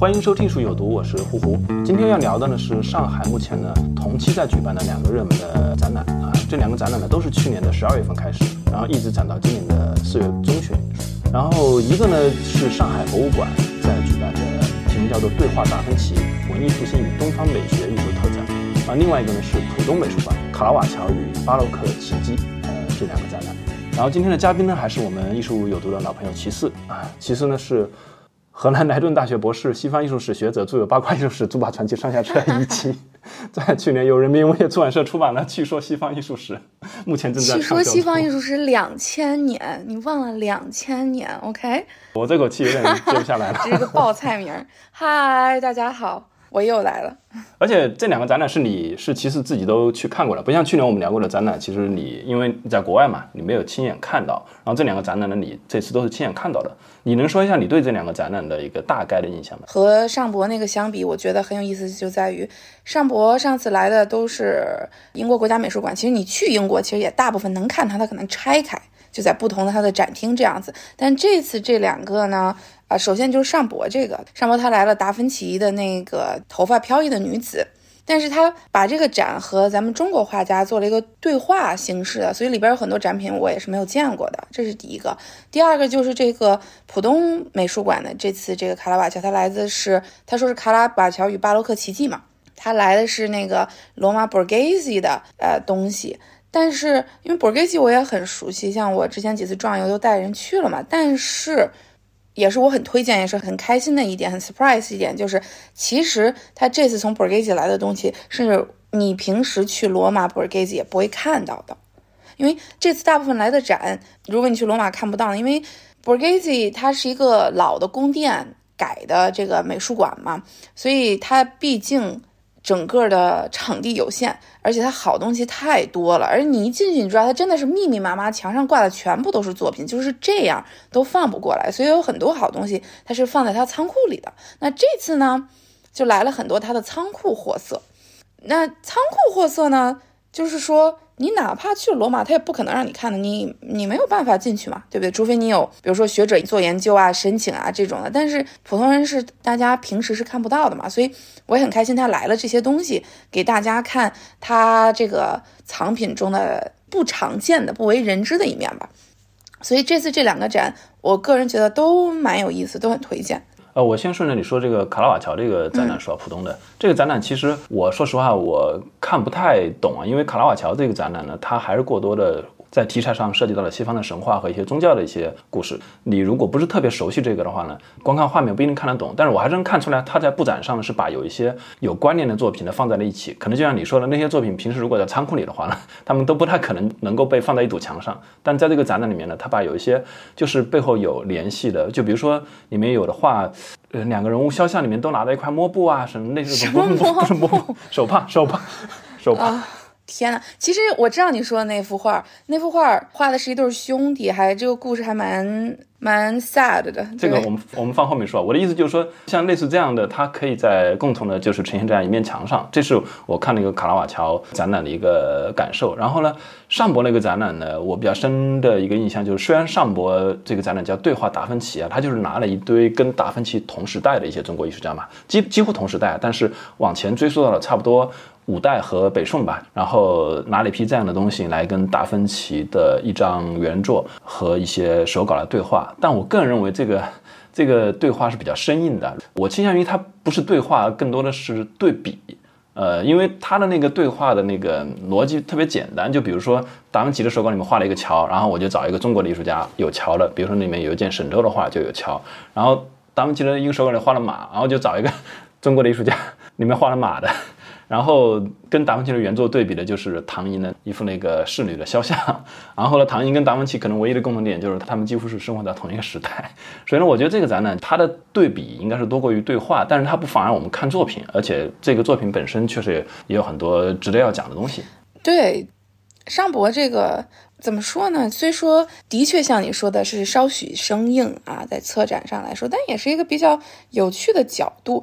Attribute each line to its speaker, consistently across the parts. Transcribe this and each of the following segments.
Speaker 1: 欢迎收听《书有毒》，我是呼呼。今天要聊的呢是上海目前呢同期在举办的两个热门的展览啊，这两个展览呢都是去年的十二月份开始，然后一直展到今年的四月中旬。然后一个呢是上海博物馆在举办的，题目叫做“对话达芬奇：文艺复兴与东方美学艺术特展”，啊，另外一个呢是浦东美术馆“卡拉瓦乔与巴洛克奇迹”呃这两个展览。然后今天的嘉宾呢还是我们艺术有毒的老朋友齐四啊，齐四呢是。荷兰莱顿大学博士、西方艺术史学者，著有《八卦艺术史》《祖巴传奇》上下册一期，在去年由人民文学出版社出版了《据说西方艺术史》，目前正在
Speaker 2: 据说西方艺术史两千年，你忘了两千年？OK，
Speaker 1: 我这口气有点接不下来了。
Speaker 2: 这是个报菜名。嗨，大家好。我又来了，
Speaker 1: 而且这两个展览是你是其实自己都去看过了，不像去年我们聊过的展览，其实你因为你在国外嘛，你没有亲眼看到。然后这两个展览呢，你这次都是亲眼看到的。你能说一下你对这两个展览的一个大概的印象吗？
Speaker 2: 和尚博那个相比，我觉得很有意思，就在于尚博上次来的都是英国国家美术馆，其实你去英国其实也大部分能看它，它可能拆开就在不同的它的展厅这样子。但这次这两个呢？啊，首先就是上博这个，上博他来了达芬奇的那个头发飘逸的女子，但是他把这个展和咱们中国画家做了一个对话形式的，所以里边有很多展品我也是没有见过的，这是第一个。第二个就是这个浦东美术馆的这次这个卡拉瓦乔，他来自是他说是卡拉瓦乔与巴洛克奇迹嘛，他来的是那个罗马 Borghese 的呃东西，但是因为 Borghese 我也很熟悉，像我之前几次壮游都带人去了嘛，但是。也是我很推荐，也是很开心的一点，很 surprise 一点，就是其实他这次从 Borghese 来的东西，是你平时去罗马 Borghese 也不会看到的，因为这次大部分来的展，如果你去罗马看不到，因为 Borghese 它是一个老的宫殿改的这个美术馆嘛，所以它毕竟。整个的场地有限，而且它好东西太多了，而你一进去，你知道它真的是密密麻麻，墙上挂的全部都是作品，就是这样都放不过来，所以有很多好东西它是放在它仓库里的。那这次呢，就来了很多它的仓库货色。那仓库货色呢，就是说。你哪怕去罗马，他也不可能让你看的，你你没有办法进去嘛，对不对？除非你有，比如说学者做研究啊、申请啊这种的。但是普通人是大家平时是看不到的嘛，所以我也很开心他来了这些东西给大家看，他这个藏品中的不常见的、不为人知的一面吧。所以这次这两个展，我个人觉得都蛮有意思，都很推荐。
Speaker 1: 呃，我先顺着你说这个卡拉瓦乔这个展览说，浦东的这个展览，其实我说实话我看不太懂啊，因为卡拉瓦乔这个展览呢，它还是过多的。在题材上涉及到了西方的神话和一些宗教的一些故事。你如果不是特别熟悉这个的话呢，光看画面不一定看得懂。但是我还是能看出来，他在布展上是把有一些有关联的作品呢放在了一起。可能就像你说的，那些作品平时如果在仓库里的话呢，他们都不太可能能够被放在一堵墙上。但在这个展览里面呢，他把有一些就是背后有联系的，就比如说里面有的画，呃，两个人物肖像里面都拿着一块抹布啊，什么类似的，不不是抹布，手帕，手帕，手帕。
Speaker 2: 天呐，其实我知道你说的那幅画，那幅画画的是一对兄弟，还这个故事还蛮蛮 sad 的。
Speaker 1: 这个我们我们放后面说。我的意思就是说，像类似这样的，它可以在共同的，就是呈现在一面墙上。这是我看那个卡拉瓦乔展览的一个感受。然后呢，上博那个展览呢，我比较深的一个印象就是，虽然上博这个展览叫对话达芬奇啊，他就是拿了一堆跟达芬奇同时代的一些中国艺术家嘛，几几乎同时代，但是往前追溯到了差不多。五代和北宋吧，然后拿了一批这样的东西来跟达芬奇的一张原作和一些手稿来对话。但我个人认为这个 这个对话是比较生硬的。我倾向于它不是对话，更多的是对比。呃，因为他的那个对话的那个逻辑特别简单。就比如说达芬奇的手稿里面画了一个桥，然后我就找一个中国的艺术家有桥的，比如说里面有一件沈周的画就有桥。然后达芬奇的一个手稿里画了马，然后就找一个中国的艺术家里面画了马的。然后跟达芬奇的原作对比的就是唐寅的一幅那个侍女的肖像。然后呢，唐寅跟达芬奇可能唯一的共同点就是他们几乎是生活在同一个时代。所以呢，我觉得这个展览它的对比应该是多过于对话，但是它不妨碍我们看作品，而且这个作品本身确实也有很多值得要讲的东西。
Speaker 2: 对，尚博这个怎么说呢？虽说的确像你说的是稍许生硬啊，在策展上来说，但也是一个比较有趣的角度。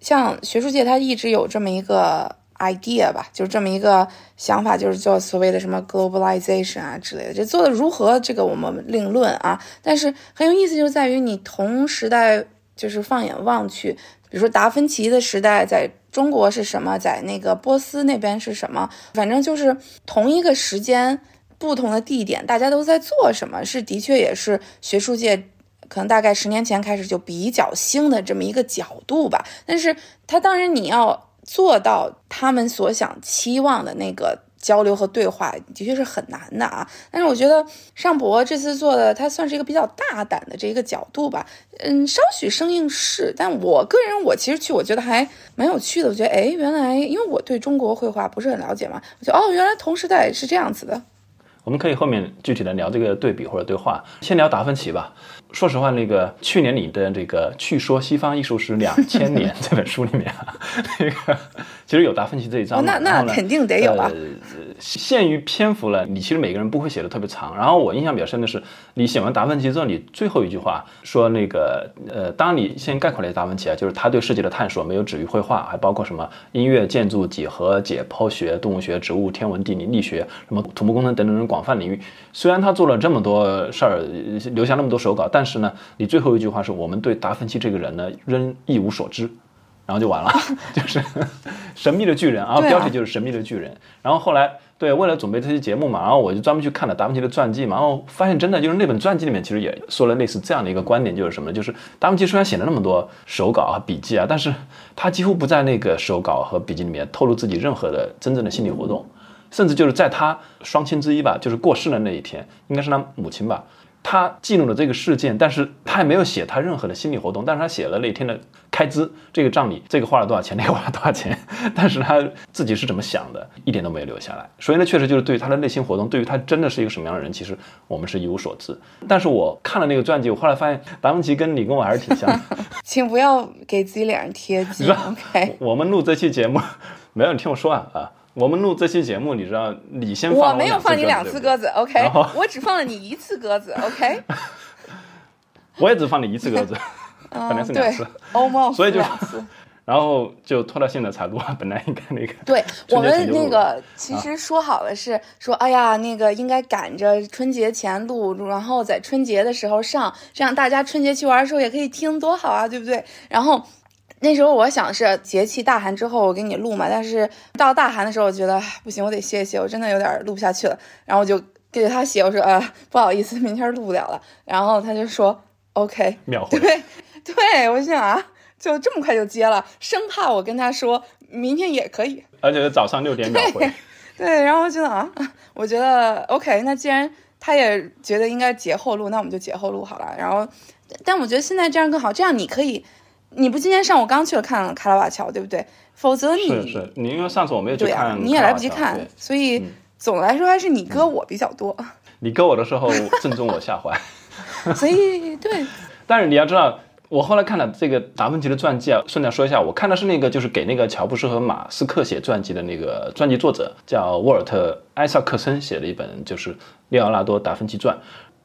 Speaker 2: 像学术界，它一直有这么一个 idea 吧，就是这么一个想法，就是叫所谓的什么 globalization 啊之类的。这做的如何，这个我们另论啊。但是很有意思，就在于你同时代，就是放眼望去，比如说达芬奇的时代在中国是什么，在那个波斯那边是什么，反正就是同一个时间、不同的地点，大家都在做什么，是的确也是学术界。可能大概十年前开始就比较新的这么一个角度吧，但是它当然你要做到他们所想期望的那个交流和对话，的确是很难的啊。但是我觉得尚博这次做的，它算是一个比较大胆的这一个角度吧。嗯，稍许生硬是，但我个人我其实去，我觉得还蛮有趣的。我觉得，哎，原来因为我对中国绘画不是很了解嘛，我觉得哦，原来同时代是这样子的。
Speaker 1: 我们可以后面具体的聊这个对比或者对话，先聊达芬奇吧。说实话，那个去年你的这个《去说西方艺术史两千年》这本书里面，那个其实有达芬奇这一章。
Speaker 2: 那那肯定得有啊。
Speaker 1: 限于篇幅了，你其实每个人不会写的特别长。然后我印象比较深的是，你写完达芬奇之后，你最后一句话说那个呃，当你先概括了达芬奇啊，就是他对世界的探索没有止于绘画，还包括什么音乐、建筑、几何、解剖学、动物学、植物、天文、地理、力学，什么土木工程等等等广泛领域。虽然他做了这么多事儿，留下那么多手稿，但是呢，你最后一句话是我们对达芬奇这个人呢仍一无所知。然后就完了，就是神秘的巨人啊，标题就是神秘的巨人。然后后来，对，为了准备这期节目嘛，然后我就专门去看了达芬奇的传记嘛，然后发现真的就是那本传记里面其实也说了类似这样的一个观点，就是什么呢？就是达芬奇虽然写了那么多手稿啊、笔记啊，但是他几乎不在那个手稿和笔记里面透露自己任何的真正的心理活动，甚至就是在他双亲之一吧，就是过世的那一天，应该是他母亲吧。他记录了这个事件，但是他还没有写他任何的心理活动，但是他写了那天的开支，这个账里这个花了多少钱，那个花了多少钱，但是他自己是怎么想的，一点都没有留下来。所以呢，确实就是对于他的内心活动，对于他真的是一个什么样的人，其实我们是一无所知。但是我看了那个传记，我后来发现达芬奇跟你跟我还是挺像的。
Speaker 2: 请不要给自己脸上贴金。OK，
Speaker 1: 我们录这期节目，没有你听我说啊啊。我们录这期节目，你知道你先放
Speaker 2: 我没有放你两次鸽子，OK，我只放了你一次鸽子，OK，
Speaker 1: 我也只放你一次鸽子，本来是两次，所以就然后就拖到现在才录啊，本来应该那个，
Speaker 2: 对我们那个其实说好了是说，哎呀，那个应该赶着春节前录，然后在春节的时候上，这样大家春节去玩的时候也可以听，多好啊，对不对？然后。那时候我想是节气大寒之后我给你录嘛，但是到大寒的时候我觉得不行，我得歇一歇，我真的有点录不下去了。然后我就给他写，我说呃不好意思，明天录不了了。然后他就说 OK，
Speaker 1: 秒回。
Speaker 2: 对，对我想啊，就这么快就接了，生怕我跟他说明天也可以，
Speaker 1: 而且是早上六点秒回。
Speaker 2: 对，然后我觉得啊，我觉得 OK，那既然他也觉得应该节后录，那我们就节后录好了。然后，但我觉得现在这样更好，这样你可以。你不今天上午刚去了看卡拉瓦乔，对不对？否则你
Speaker 1: 是是，你因为上次我没有去看，
Speaker 2: 你也来不及看，所以总的来说还是你哥我比较多。
Speaker 1: 你哥我的时候 正中我下怀，
Speaker 2: 所以对。
Speaker 1: 但是你要知道，我后来看了这个达芬奇的传记啊，顺带说一下，我看的是那个就是给那个乔布斯和马斯克写传记的那个传记作者叫沃尔特·埃萨克森写的一本就是《列奥纳多·达芬奇传》。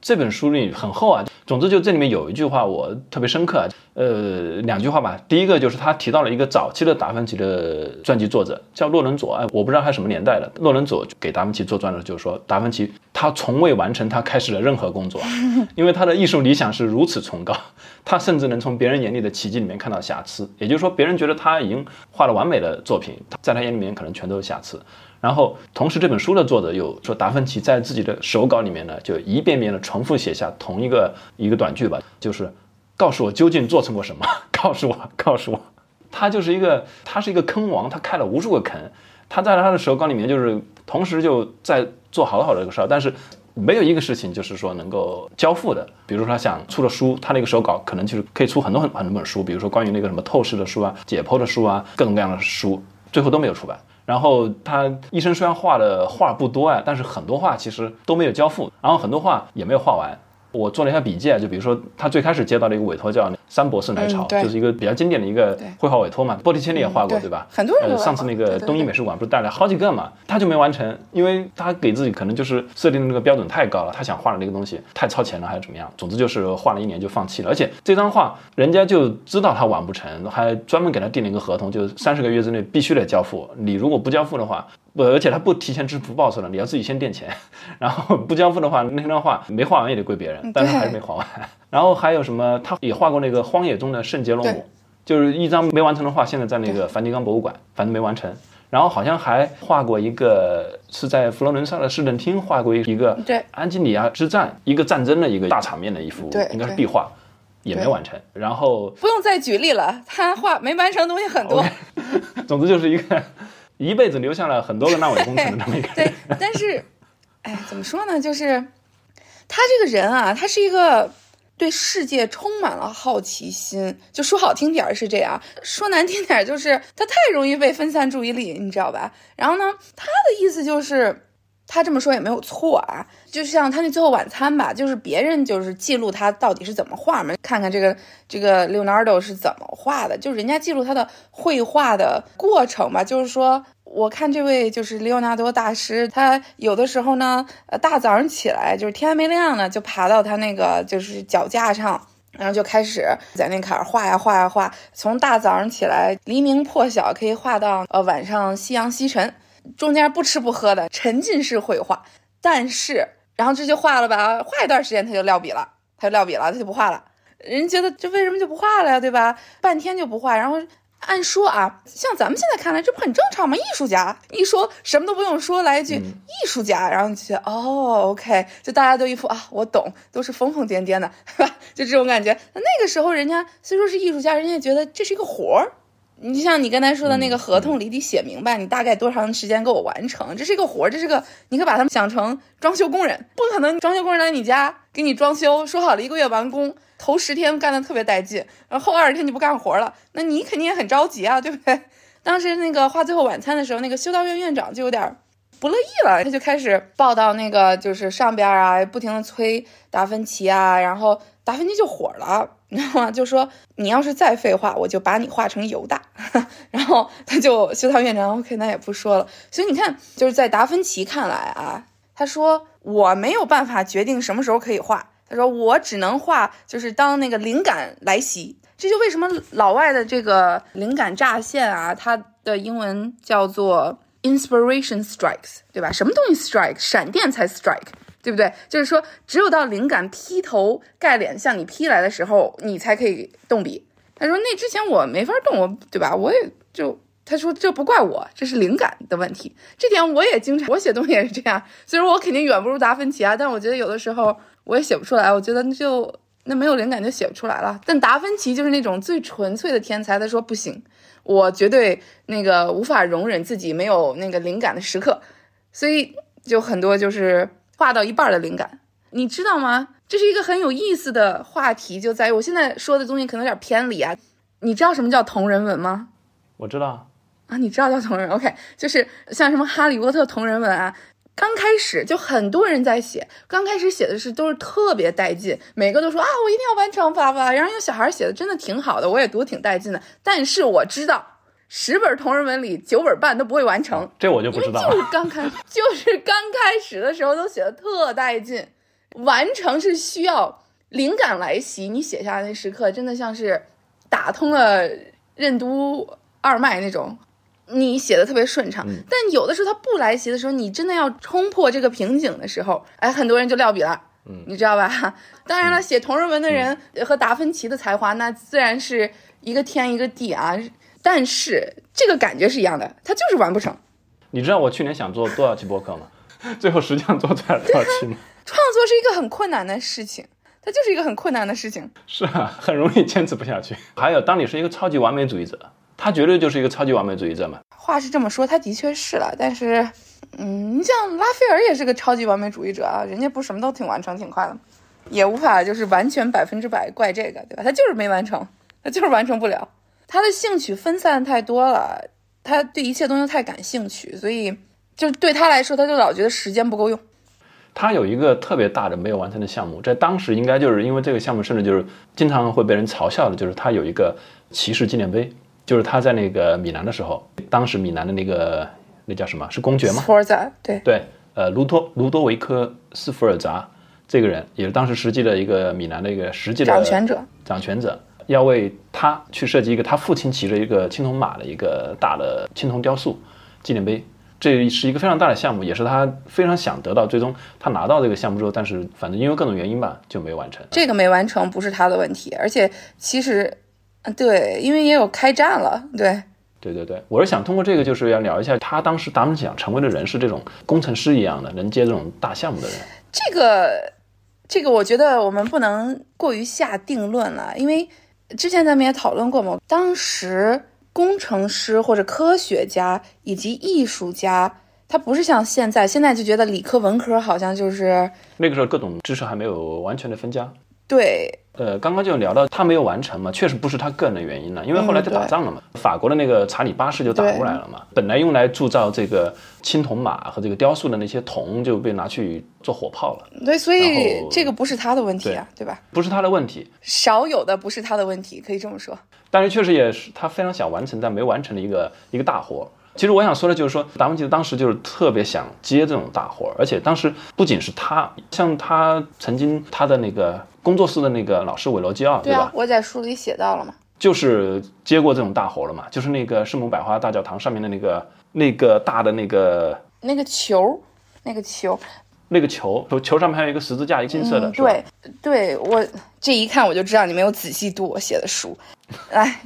Speaker 1: 这本书里很厚啊，总之就这里面有一句话我特别深刻啊，呃，两句话吧。第一个就是他提到了一个早期的达芬奇的传记作者叫洛伦佐，哎，我不知道他什么年代的。洛伦佐给达芬奇做传的，就是说达芬奇他从未完成他开始的任何工作，因为他的艺术理想是如此崇高，他甚至能从别人眼里的奇迹里面看到瑕疵。也就是说，别人觉得他已经画了完美的作品，在他眼里面可能全都是瑕疵。然后，同时这本书的作者又说，达芬奇在自己的手稿里面呢，就一遍遍的重重复写下同一个一个短句吧，就是告诉我究竟做成过什么，告诉我，告诉我，他就是一个，他是一个坑王，他开了无数个坑，他在他的手稿里面就是同时就在做好好的一个事儿，但是没有一个事情就是说能够交付的。比如说他想出了书，他那个手稿可能就是可以出很多很很多本书，比如说关于那个什么透视的书啊、解剖的书啊，各种各样的书。最后都没有出版。然后他一生虽然画的画不多啊，但是很多画其实都没有交付，然后很多画也没有画完。我做了一下笔记啊，就比如说他最开始接到了一个委托叫三博士来朝，就是一个比较经典的一个绘画委托嘛。波提切利也画过，对吧？
Speaker 2: 很多人
Speaker 1: 上次那个东一美术馆不是带来好几个嘛，他就没完成，因为他给自己可能就是设定的那个标准太高了，他想画的那个东西太超前了，还是怎么样？总之就是画了一年就放弃了。而且这张画人家就知道他完不成，还专门给他订了一个合同，就是三十个月之内必须得交付。你如果不交付的话，不，而且他不提前支付报酬了，你要自己先垫钱，然后不交付的话，那张画没画完也得归别人，但是还是没画完。然后还有什么？他也画过那个《荒野中的圣杰罗姆》，就是一张没完成的画，现在在那个梵蒂冈博物馆，反正没完成。然后好像还画过一个是在佛罗伦萨的市政厅画过一个安吉里亚之战一个战争的一个大场面的一幅，应该是壁画，也没完成。然后
Speaker 2: 不用再举例了，他画没完成的东西很多。
Speaker 1: 总之就是一个。一辈子留下了很多个烂尾工程的这么一个
Speaker 2: 对，但是，哎，怎么说呢？就是他这个人啊，他是一个对世界充满了好奇心。就说好听点儿是这样，说难听点儿就是他太容易被分散注意力，你知道吧？然后呢，他的意思就是。他这么说也没有错啊，就像他那最后晚餐吧，就是别人就是记录他到底是怎么画嘛，看看这个这个 Leonardo 是怎么画的，就是人家记录他的绘画的过程吧。就是说，我看这位就是利奥纳多大师，他有的时候呢，呃，大早上起来就是天还没亮呢，就爬到他那个就是脚架上，然后就开始在那坎儿画呀画呀画，从大早上起来黎明破晓可以画到呃晚上夕阳西沉。中间不吃不喝的沉浸式绘画，但是然后这就画了吧，画一段时间他就撂笔了，他就撂笔了，他就不画了。人觉得这为什么就不画了呀，对吧？半天就不画，然后按说啊，像咱们现在看来，这不很正常吗？艺术家一说什么都不用说，来一句艺术家，然后就觉得哦，OK，就大家都一副啊，我懂，都是疯疯癫癫的，是吧？就这种感觉。那那个时候人家虽说是艺术家，人家觉得这是一个活儿。你就像你刚才说的那个合同里得写明白，你大概多长时间给我完成，这是一个活儿，这是个，你可以把他们想成装修工人，不可能装修工人来你家给你装修，说好了一个月完工，头十天干的特别带劲，然后后二十天就不干活了，那你肯定也很着急啊，对不对？当时那个画最后晚餐的时候，那个修道院院长就有点不乐意了，他就开始报道那个就是上边啊，不停的催达芬奇啊，然后达芬奇就火了。你知道吗？就说你要是再废话，我就把你画成犹大。然后他就修道院长，OK，那也不说了。所以你看，就是在达芬奇看来啊，他说我没有办法决定什么时候可以画。他说我只能画，就是当那个灵感来袭。这就为什么老外的这个灵感乍现啊，它的英文叫做 inspiration strikes，对吧？什么东西 strike？闪电才 strike。对不对？就是说，只有到灵感劈头盖脸向你劈来的时候，你才可以动笔。他说：“那之前我没法动，我对吧？我也就他说这不怪我，这是灵感的问题。这点我也经常，我写东西也是这样。虽然我肯定远不如达芬奇啊，但我觉得有的时候我也写不出来。我觉得就那没有灵感就写不出来了。但达芬奇就是那种最纯粹的天才，他说不行，我绝对那个无法容忍自己没有那个灵感的时刻，所以就很多就是。”画到一半的灵感，你知道吗？这是一个很有意思的话题，就在于我现在说的东西可能有点偏离啊。你知道什么叫同人文吗？
Speaker 1: 我知道
Speaker 2: 啊，你知道叫同人？OK，就是像什么哈利波特同人文啊，刚开始就很多人在写，刚开始写的是都是特别带劲，每个都说啊，我一定要完成发发。然后有小孩写的真的挺好的，我也读挺带劲的。但是我知道。十本同人文里九本半都不会完成，
Speaker 1: 这我就不知道
Speaker 2: 了。就是刚开，就是刚开始的时候都写的特带劲，完成是需要灵感来袭，你写下来那时刻真的像是打通了任督二脉那种，你写的特别顺畅。但有的时候他不来袭的时候，你真的要冲破这个瓶颈的时候，哎，很多人就撂笔了，嗯，你知道吧？当然了，写同人文的人和达芬奇的才华那自然是一个天一个地啊。但是这个感觉是一样的，他就是完不成。
Speaker 1: 你知道我去年想做多少期播客吗？最后实际上做出来了多少期吗？
Speaker 2: 创作是一个很困难的事情，它就是一个很困难的事情。
Speaker 1: 是啊，很容易坚持不下去。还有，当你是一个超级完美主义者，他绝对就是一个超级完美主义者嘛。
Speaker 2: 话是这么说，他的确是了。但是，嗯，你像拉斐尔也是个超级完美主义者啊，人家不什么都挺完成挺快的，也无法就是完全百分之百怪这个，对吧？他就是没完成，他就是完成不了。他的兴趣分散太多了，他对一切东西都太感兴趣，所以就对他来说，他就老觉得时间不够用。
Speaker 1: 他有一个特别大的没有完成的项目，在当时应该就是因为这个项目，甚至就是经常会被人嘲笑的，就是他有一个骑士纪念碑，就是他在那个米兰的时候，当时米兰的那个那叫什么是公爵吗？
Speaker 2: 斯福尔扎，对
Speaker 1: 对，呃，卢多卢多维科斯福尔扎这个人，也是当时实际的一个米兰的一个实际的
Speaker 2: 掌权者，
Speaker 1: 掌权者要为他去设计一个他父亲骑着一个青铜马的一个大的青铜雕塑纪念碑。这是一个非常大的项目，也是他非常想得到。最终他拿到这个项目之后，但是反正因为各种原因吧，就没有完成。
Speaker 2: 这个没完成不是他的问题，而且其实，对，因为也有开战了，对，
Speaker 1: 对对对，我是想通过这个，就是要聊一下他当时达芬奇想成为的人是这种工程师一样的，能接这种大项目的人。
Speaker 2: 这个，这个我觉得我们不能过于下定论了，因为之前咱们也讨论过嘛，当时。工程师或者科学家以及艺术家，他不是像现在，现在就觉得理科文科好像就是
Speaker 1: 那个时候各种知识还没有完全的分家。
Speaker 2: 对，
Speaker 1: 呃，刚刚就聊到他没有完成嘛，确实不是他个人的原因了，因为后来他打仗了嘛，法国的那个查理八世就打过来了嘛，本来用来铸造这个青铜马和这个雕塑的那些铜就被拿去做火炮了。
Speaker 2: 对，所以这个不是他的问题啊，对吧？
Speaker 1: 不是他的问题，
Speaker 2: 少有的不是他的问题，可以这么说。
Speaker 1: 但是确实也是他非常想完成但没完成的一个一个大活。其实我想说的就是说，达芬奇当时就是特别想接这种大活，而且当时不仅是他，像他曾经他的那个工作室的那个老师韦罗基奥，
Speaker 2: 对
Speaker 1: 吧？
Speaker 2: 我在书里写到了嘛，
Speaker 1: 就是接过这种大活了嘛，就是那个圣母百花大教堂上面的那个那个大的那个
Speaker 2: 那个球，那个球。
Speaker 1: 那个球球球上面还有一个十字架，一个金色的。
Speaker 2: 对，对我这一看我就知道你没有仔细读我写的书。来，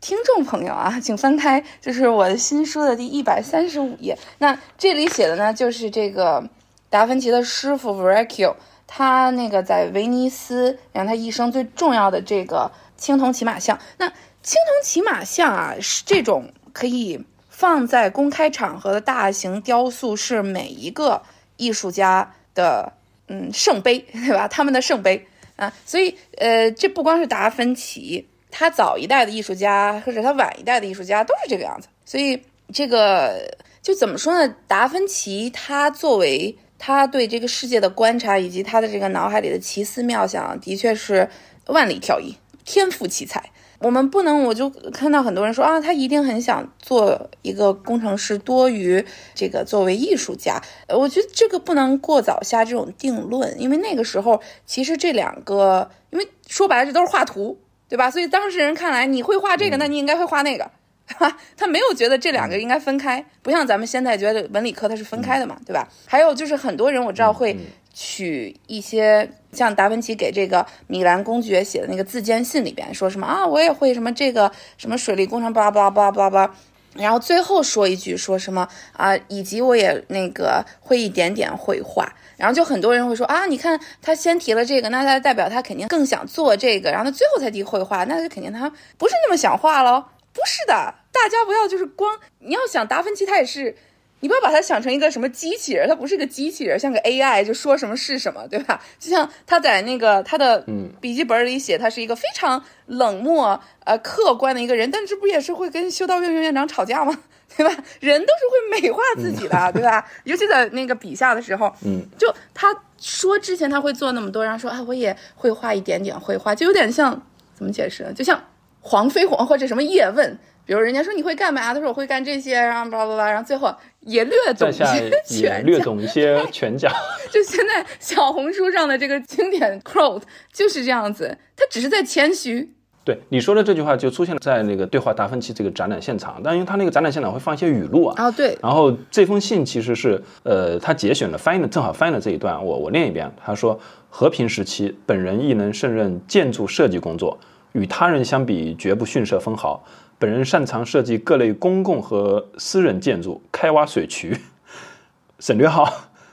Speaker 2: 听众朋友啊，请翻开，就是我的新书的第一百三十五页。那这里写的呢，就是这个达芬奇的师傅 Verrocchio，他那个在威尼斯，然后他一生最重要的这个青铜骑马像。那青铜骑马像啊，是这种可以放在公开场合的大型雕塑，是每一个。艺术家的嗯圣杯，对吧？他们的圣杯啊，所以呃，这不光是达芬奇，他早一代的艺术家或者他晚一代的艺术家都是这个样子。所以这个就怎么说呢？达芬奇他作为他对这个世界的观察以及他的这个脑海里的奇思妙想，的确是万里挑一，天赋奇才。我们不能，我就看到很多人说啊，他一定很想做一个工程师，多于这个作为艺术家。我觉得这个不能过早下这种定论，因为那个时候其实这两个，因为说白了这都是画图，对吧？所以当事人看来你会画这个，那你应该会画那个，他没有觉得这两个应该分开，不像咱们现在觉得文理科它是分开的嘛，对吧？还有就是很多人我知道会。取一些像达芬奇给这个米兰公爵写的那个自荐信里边说什么啊，我也会什么这个什么水利工程，巴拉巴拉巴拉巴拉巴拉，然后最后说一句说什么啊，以及我也那个会一点点绘画，然后就很多人会说啊，你看他先提了这个，那他代表他肯定更想做这个，然后他最后才提绘画，那就肯定他不是那么想画喽？不是的，大家不要就是光你要想达芬奇他也是。你不要把它想成一个什么机器人，它不是个机器人，像个 AI，就说什么是什么，对吧？就像他在那个他的笔记本里写，他是一个非常冷漠、呃客观的一个人，但这不也是会跟修道院院院长吵架吗？对吧？人都是会美化自己的，对吧？尤其在那个笔下的时候，
Speaker 1: 嗯，
Speaker 2: 就他说之前他会做那么多，然后说啊，我也会画一点点绘画，就有点像怎么解释？就像黄飞鸿或者什么叶问。比如人家说你会干嘛？他说我会干这些，然后叭叭叭，然后最后也略懂一些拳，
Speaker 1: 略懂一些拳脚。
Speaker 2: 就现在小红书上的这个经典 quote 就是这样子，他只是在谦虚。
Speaker 1: 对你说的这句话就出现在那个对话达芬奇这个展览现场，但因为他那个展览现场会放一些语录啊。
Speaker 2: 啊，对。
Speaker 1: 然后这封信其实是呃，他节选了翻译的，正好翻译了这一段，我我念一遍。他说：和平时期，本人亦能胜任建筑设计工作，与他人相比绝不逊色分毫。本人擅长设计各类公共和私人建筑，开挖水渠。省略号。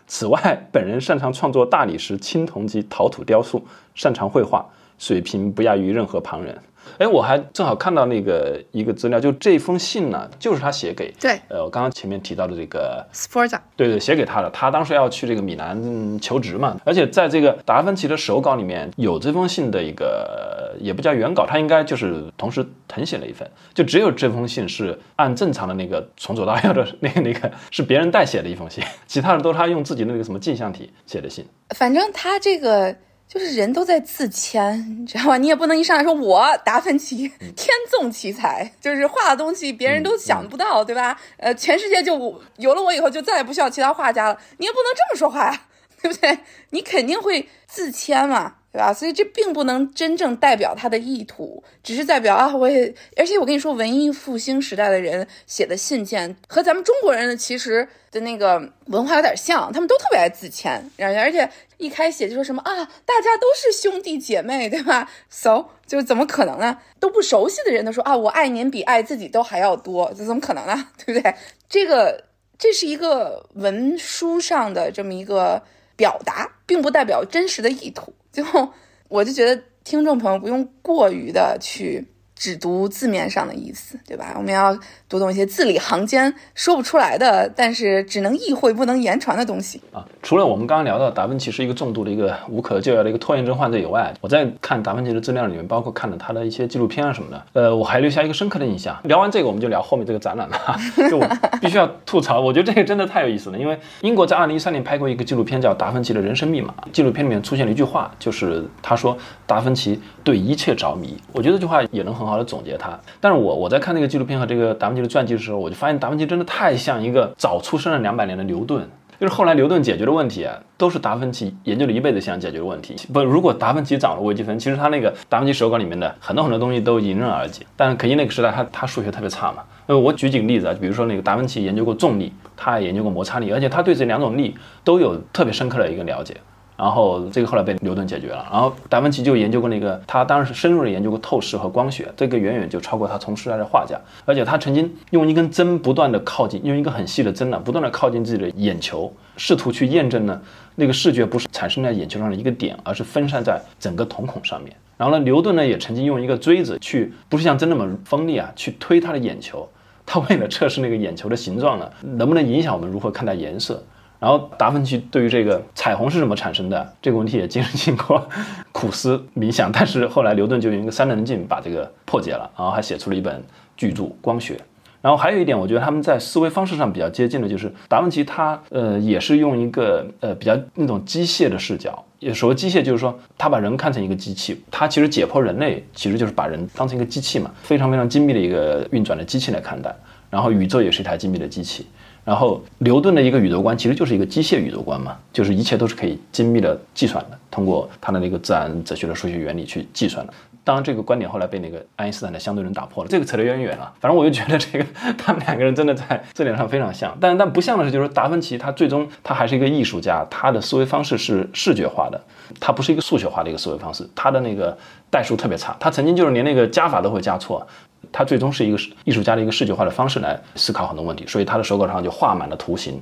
Speaker 1: 此外，本人擅长创作大理石、青铜及陶土雕塑，擅长绘画，水平不亚于任何旁人。哎，我还正好看到那个一个资料，就这封信呢，就是他写给
Speaker 2: 对
Speaker 1: 呃，我刚刚前面提到的这个
Speaker 2: Sforza，
Speaker 1: 对对，写给他的。他当时要去这个米兰嗯求职嘛，而且在这个达芬奇的手稿里面有这封信的一个，也不叫原稿，他应该就是同时誊写了一份，就只有这封信是按正常的那个从左到右的那个那个是别人代写的一封信，其他的都是他用自己的那个什么镜像体写的信。
Speaker 2: 反正他这个就是人都在自谦，你知道吧？你也不能一上来说我达芬奇 天纵奇才，就是画的东西别人都想不到，对吧？呃，全世界就有了我以后就再也不需要其他画家了，你也不能这么说话呀，对不对？你肯定会自谦嘛。对吧？所以这并不能真正代表他的意图，只是代表啊，我也，而且我跟你说，文艺复兴时代的人写的信件和咱们中国人的其实的那个文化有点像，他们都特别爱自谦，而且一开写就说什么啊，大家都是兄弟姐妹，对吧？So 就怎么可能呢？都不熟悉的人都说啊，我爱您比爱自己都还要多，这怎么可能呢？对不对？这个这是一个文书上的这么一个表达，并不代表真实的意图。最后，我就觉得听众朋友不用过于的去。只读字面上的意思，对吧？我们要读懂一些字里行间说不出来的，但是只能意会不能言传的东西
Speaker 1: 啊。除了我们刚刚聊到达芬奇是一个重度的一个无可救药的一个拖延症患者以外，我在看达芬奇的资料里面，包括看了他的一些纪录片啊什么的，呃，我还留下一个深刻的印象。聊完这个，我们就聊后面这个展览了。就我必须要吐槽，我觉得这个真的太有意思了。因为英国在二零一三年拍过一个纪录片叫《达芬奇的人生密码》，纪录片里面出现了一句话，就是他说达芬奇对一切着迷。我觉得这句话也能很。好的总结他，但是我我在看那个纪录片和这个达芬奇的传记的时候，我就发现达芬奇真的太像一个早出生了两百年的牛顿，就是后来牛顿解决的问题啊，都是达芬奇研究了一辈子想解决的问题。不，如果达芬奇掌握微积分，其实他那个达芬奇手稿里面的很多很多东西都迎刃而解。但是可惜那个时代他他数学特别差嘛。呃，我举几个例子啊，比如说那个达芬奇研究过重力，他也研究过摩擦力，而且他对这两种力都有特别深刻的一个了解。然后这个后来被牛顿解决了。然后达芬奇就研究过那个，他当然是深入的研究过透视和光学，这个远远就超过他从事来的画家。而且他曾经用一根针不断的靠近，用一个很细的针呢，不断的靠近自己的眼球，试图去验证呢那个视觉不是产生在眼球上的一个点，而是分散在整个瞳孔上面。然后呢，牛顿呢也曾经用一个锥子去，不是像针那么锋利啊，去推他的眼球。他为了测试那个眼球的形状呢，能不能影响我们如何看待颜色。然后达芬奇对于这个彩虹是怎么产生的这个问题也经历过苦思冥想，但是后来牛顿就用一个三棱镜把这个破解了，然后还写出了一本巨著《光学》。然后还有一点，我觉得他们在思维方式上比较接近的，就是达芬奇他呃也是用一个呃比较那种机械的视角，也所谓机械就是说他把人看成一个机器，他其实解剖人类其实就是把人当成一个机器嘛，非常非常精密的一个运转的机器来看待，然后宇宙也是一台精密的机器。然后牛顿的一个宇宙观其实就是一个机械宇宙观嘛，就是一切都是可以精密的计算的，通过他的那个自然哲学的数学原理去计算的。当然，这个观点后来被那个爱因斯坦的相对论打破了，这个扯得有点远了。反正我就觉得这个他们两个人真的在这点上非常像，但但不像的是，就是达芬奇他最终他还是一个艺术家，他的思维方式是视觉化的，他不是一个数学化的一个思维方式，他的那个代数特别差，他曾经就是连那个加法都会加错。他最终是一个艺术家的一个视觉化的方式来思考很多问题，所以他的手稿上就画满了图形。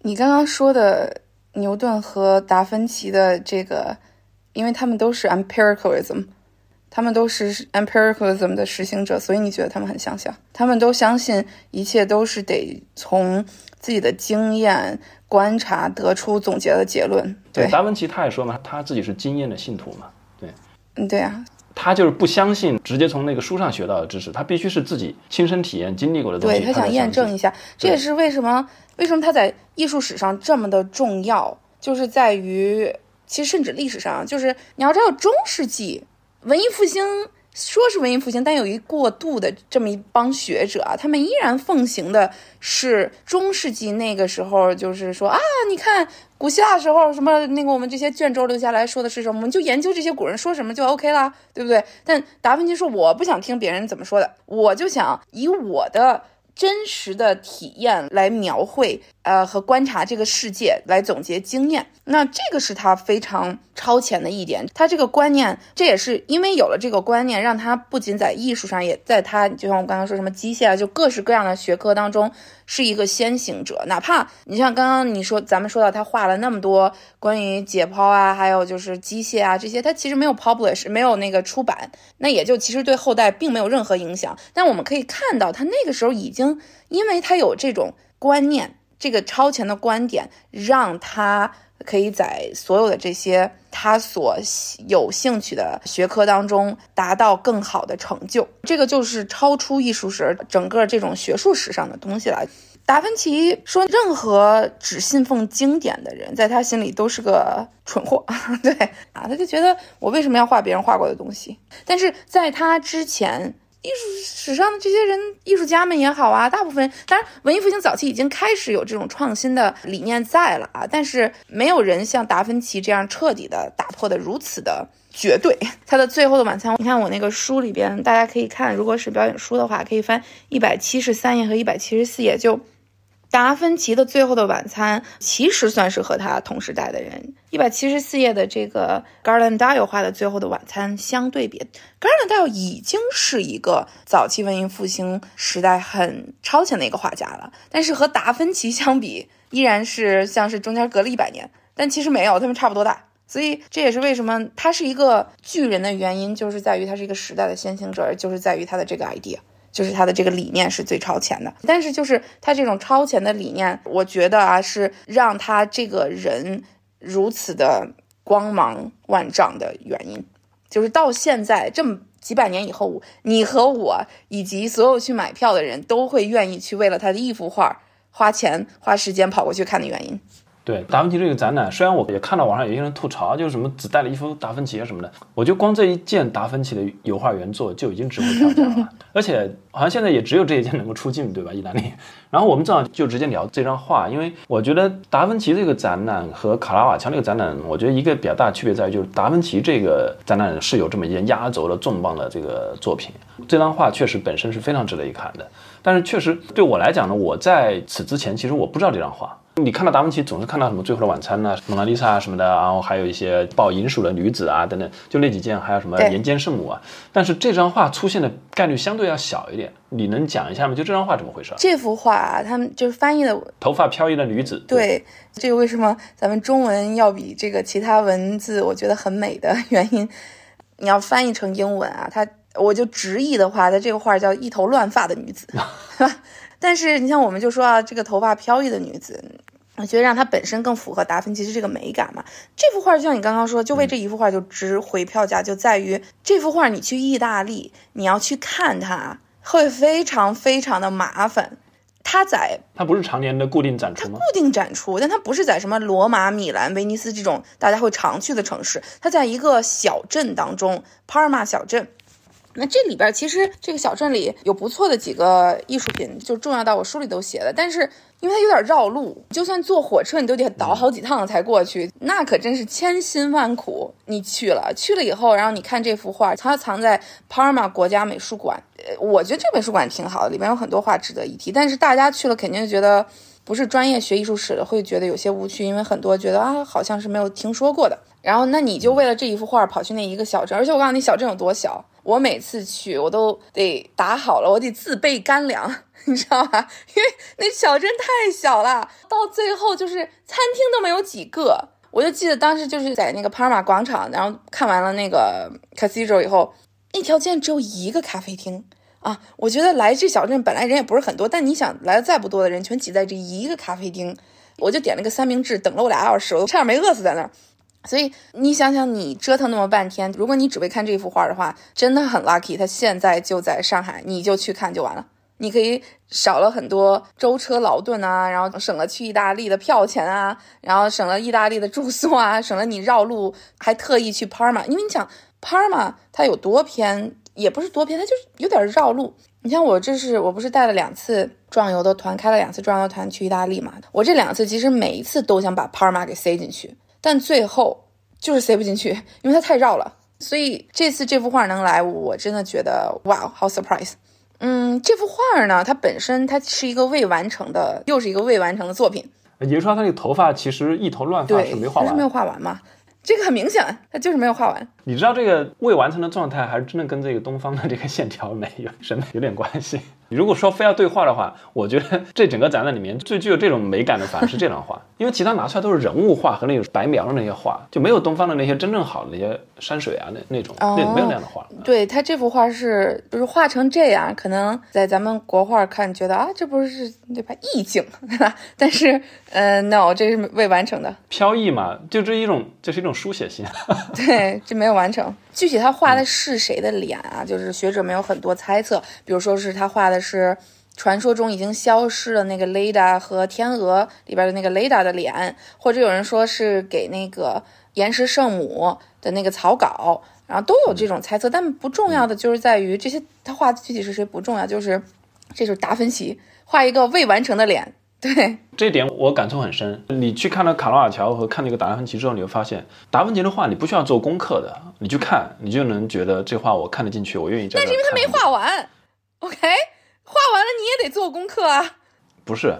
Speaker 2: 你刚刚说的牛顿和达芬奇的这个，因为他们都是 empiricalism，他们都是 empiricalism 的实行者，所以你觉得他们很相像？他们都相信一切都是得从自己的经验观察得出总结的结论。对，
Speaker 1: 达芬奇他也说嘛，他自己是经验的信徒嘛。对，
Speaker 2: 嗯，对啊。
Speaker 1: 他就是不相信直接从那个书上学到的知识，他必须是自己亲身体验、经历过的东西。
Speaker 2: 对他想验证一下，这也是为什么为什么他在艺术史上这么的重要，就是在于其实甚至历史上，就是你要知道中世纪文艺复兴。说是文艺复兴，但有一过渡的这么一帮学者啊，他们依然奉行的是中世纪那个时候，就是说啊，你看古希腊时候什么那个我们这些卷轴留下来说的是什么，我们就研究这些古人说什么就 OK 啦，对不对？但达芬奇说我不想听别人怎么说的，我就想以我的真实的体验来描绘，呃，和观察这个世界，来总结经验。那这个是他非常超前的一点。他这个观念，这也是因为有了这个观念，让他不仅在艺术上，也在他就像我刚刚说什么机械啊，就各式各样的学科当中是一个先行者。哪怕你像刚刚你说，咱们说到他画了那么多关于解剖啊，还有就是机械啊这些，他其实没有 publish，没有那个出版，那也就其实对后代并没有任何影响。但我们可以看到，他那个时候已经，因为他有这种观念，这个超前的观点，让他。可以在所有的这些他所有兴趣的学科当中达到更好的成就，这个就是超出艺术史整个这种学术史上的东西了。达芬奇说，任何只信奉经典的人，在他心里都是个蠢货。对啊，他就觉得我为什么要画别人画过的东西？但是在他之前。艺术史上的这些人，艺术家们也好啊，大部分当然文艺复兴早期已经开始有这种创新的理念在了啊，但是没有人像达芬奇这样彻底的打破的如此的绝对。他的《最后的晚餐》，你看我那个书里边，大家可以看，如果是表演书的话，可以翻一百七十三页和一百七十四页，就。达芬奇的《最后的晚餐》其实算是和他同时代的人。一百七十四页的这个 Garlandaio 画的《最后的晚餐》相对比，Garlandaio 已经是一个早期文艺复兴时代很超前的一个画家了。但是和达芬奇相比，依然是像是中间隔了一百年。但其实没有，他们差不多大。所以这也是为什么他是一个巨人的原因，就是在于他是一个时代的先行者，就是在于他的这个 idea。就是他的这个理念是最超前的，但是就是他这种超前的理念，我觉得啊，是让他这个人如此的光芒万丈的原因。就是到现在这么几百年以后，你和我以及所有去买票的人都会愿意去为了他的一幅画花钱花时间跑过去看的原因。
Speaker 1: 对达芬奇这个展览，虽然我也看到网上有些人吐槽，就是什么只带了一幅达芬奇啊什么的，我觉得光这一件达芬奇的油画原作就已经值回票价了，而且好像现在也只有这一件能够出镜，对吧？意大利。然后我们正好就直接聊这张画，因为我觉得达芬奇这个展览和卡拉瓦乔这个展览，我觉得一个比较大的区别在于，就是达芬奇这个展览是有这么一件压轴的重磅的这个作品，这张画确实本身是非常值得一看的。但是确实对我来讲呢，我在此之前其实我不知道这张画。你看到达芬奇总是看到什么《最后的晚餐》呐，《蒙娜丽莎》什么的，然后还有一些抱银鼠的女子啊等等，就那几件，还有什么《岩间圣母》啊。但是这张画出现的概率相对要小一点。你能讲一下吗？就这张画怎么回事？
Speaker 2: 这幅画他们就是翻译的
Speaker 1: 头发飘逸的女子。
Speaker 2: 对，这个为什么咱们中文要比这个其他文字我觉得很美的 原因？你要翻译成英文啊，它我就直译的话，它这个画叫一头乱发的女子。但是你像我们就说啊，这个头发飘逸的女子，我觉得让她本身更符合达芬奇是这个美感嘛。这幅画就像你刚刚说，就为这一幅画就值回票价，就在于这幅画你去意大利，你要去看它会非常非常的麻烦。它在
Speaker 1: 它不是常年的固定展出吗？
Speaker 2: 固定展出，但它不是在什么罗马、米兰、威尼斯这种大家会常去的城市，它在一个小镇当中，帕尔马小镇。那这里边其实这个小镇里有不错的几个艺术品，就重要到我书里都写了。但是因为它有点绕路，就算坐火车你都得倒好几趟才过去，那可真是千辛万苦。你去了，去了以后，然后你看这幅画，它藏在帕尔马国家美术馆。呃，我觉得这美术馆挺好的，里面有很多画值得一提。但是大家去了肯定觉得不是专业学艺术史的会觉得有些无趣，因为很多觉得啊好像是没有听说过的。然后那你就为了这一幅画跑去那一个小镇，而且我告诉你小镇有多小。我每次去，我都得打好了，我得自备干粮，你知道吧？因为那小镇太小了，到最后就是餐厅都没有几个。我就记得当时就是在那个帕尔马广场，然后看完了那个 Cathedral 以后，那条街只有一个咖啡厅啊。我觉得来这小镇本来人也不是很多，但你想来的再不多的人全挤在这一个咖啡厅，我就点了个三明治，等了我俩小时，我都差点没饿死在那儿。所以你想想，你折腾那么半天，如果你只为看这幅画的话，真的很 lucky。它现在就在上海，你就去看就完了。你可以少了很多舟车劳顿啊，然后省了去意大利的票钱啊，然后省了意大利的住宿啊，省了你绕路，还特意去帕尔马。因为你想，帕尔马它有多偏，也不是多偏，它就是有点绕路。你像我这是我不是带了两次壮游的团，开了两次壮游团去意大利嘛？我这两次其实每一次都想把帕尔马给塞进去。但最后就是塞不进去，因为它太绕了。所以这次这幅画能来，我真的觉得哇，好 surprise。嗯，这幅画呢，它本身它是一个未完成的，又是一个未完成的作品。
Speaker 1: 也就是说，他那个头发其实一头乱发
Speaker 2: 对，
Speaker 1: 是没画完。
Speaker 2: 它是没有画完嘛？这个很明显，他就是没有画完。
Speaker 1: 你知道这个未完成的状态，还是真的跟这个东方的这个线条美有审美有点关系。你如果说非要对话的话，我觉得这整个展览里面最具有这种美感的反而是这张画，因为其他拿出来都是人物画和那种白描的那些画，就没有东方的那些真正好的那些山水啊那那种，
Speaker 2: 哦
Speaker 1: 那没有那样的画。
Speaker 2: 对他这幅画是就是画成这样，可能在咱们国画看觉得啊，这不是对吧意境 对吧？但是呃，no，这是未完成的，
Speaker 1: 飘逸嘛，就这一种，这是一种书写性。
Speaker 2: 对，这没有完成。具体他画的是谁的脸啊？就是学者们有很多猜测，比如说是他画的是传说中已经消失了那个雷达和天鹅里边的那个雷达的脸，或者有人说是给那个岩石圣母的那个草稿，然后都有这种猜测。但不重要的就是在于这些他画的具体是谁不重要，就是这就是达芬奇画一个未完成的脸，对。
Speaker 1: 这一点我感触很深。你去看了卡罗尔乔和看那个达芬奇之后，你会发现达芬奇的画你不需要做功课的，你去看，你就能觉得这画我看得进去，我愿意。
Speaker 2: 但是因为他没画完，OK，画完了你也得做功课啊。
Speaker 1: 不是，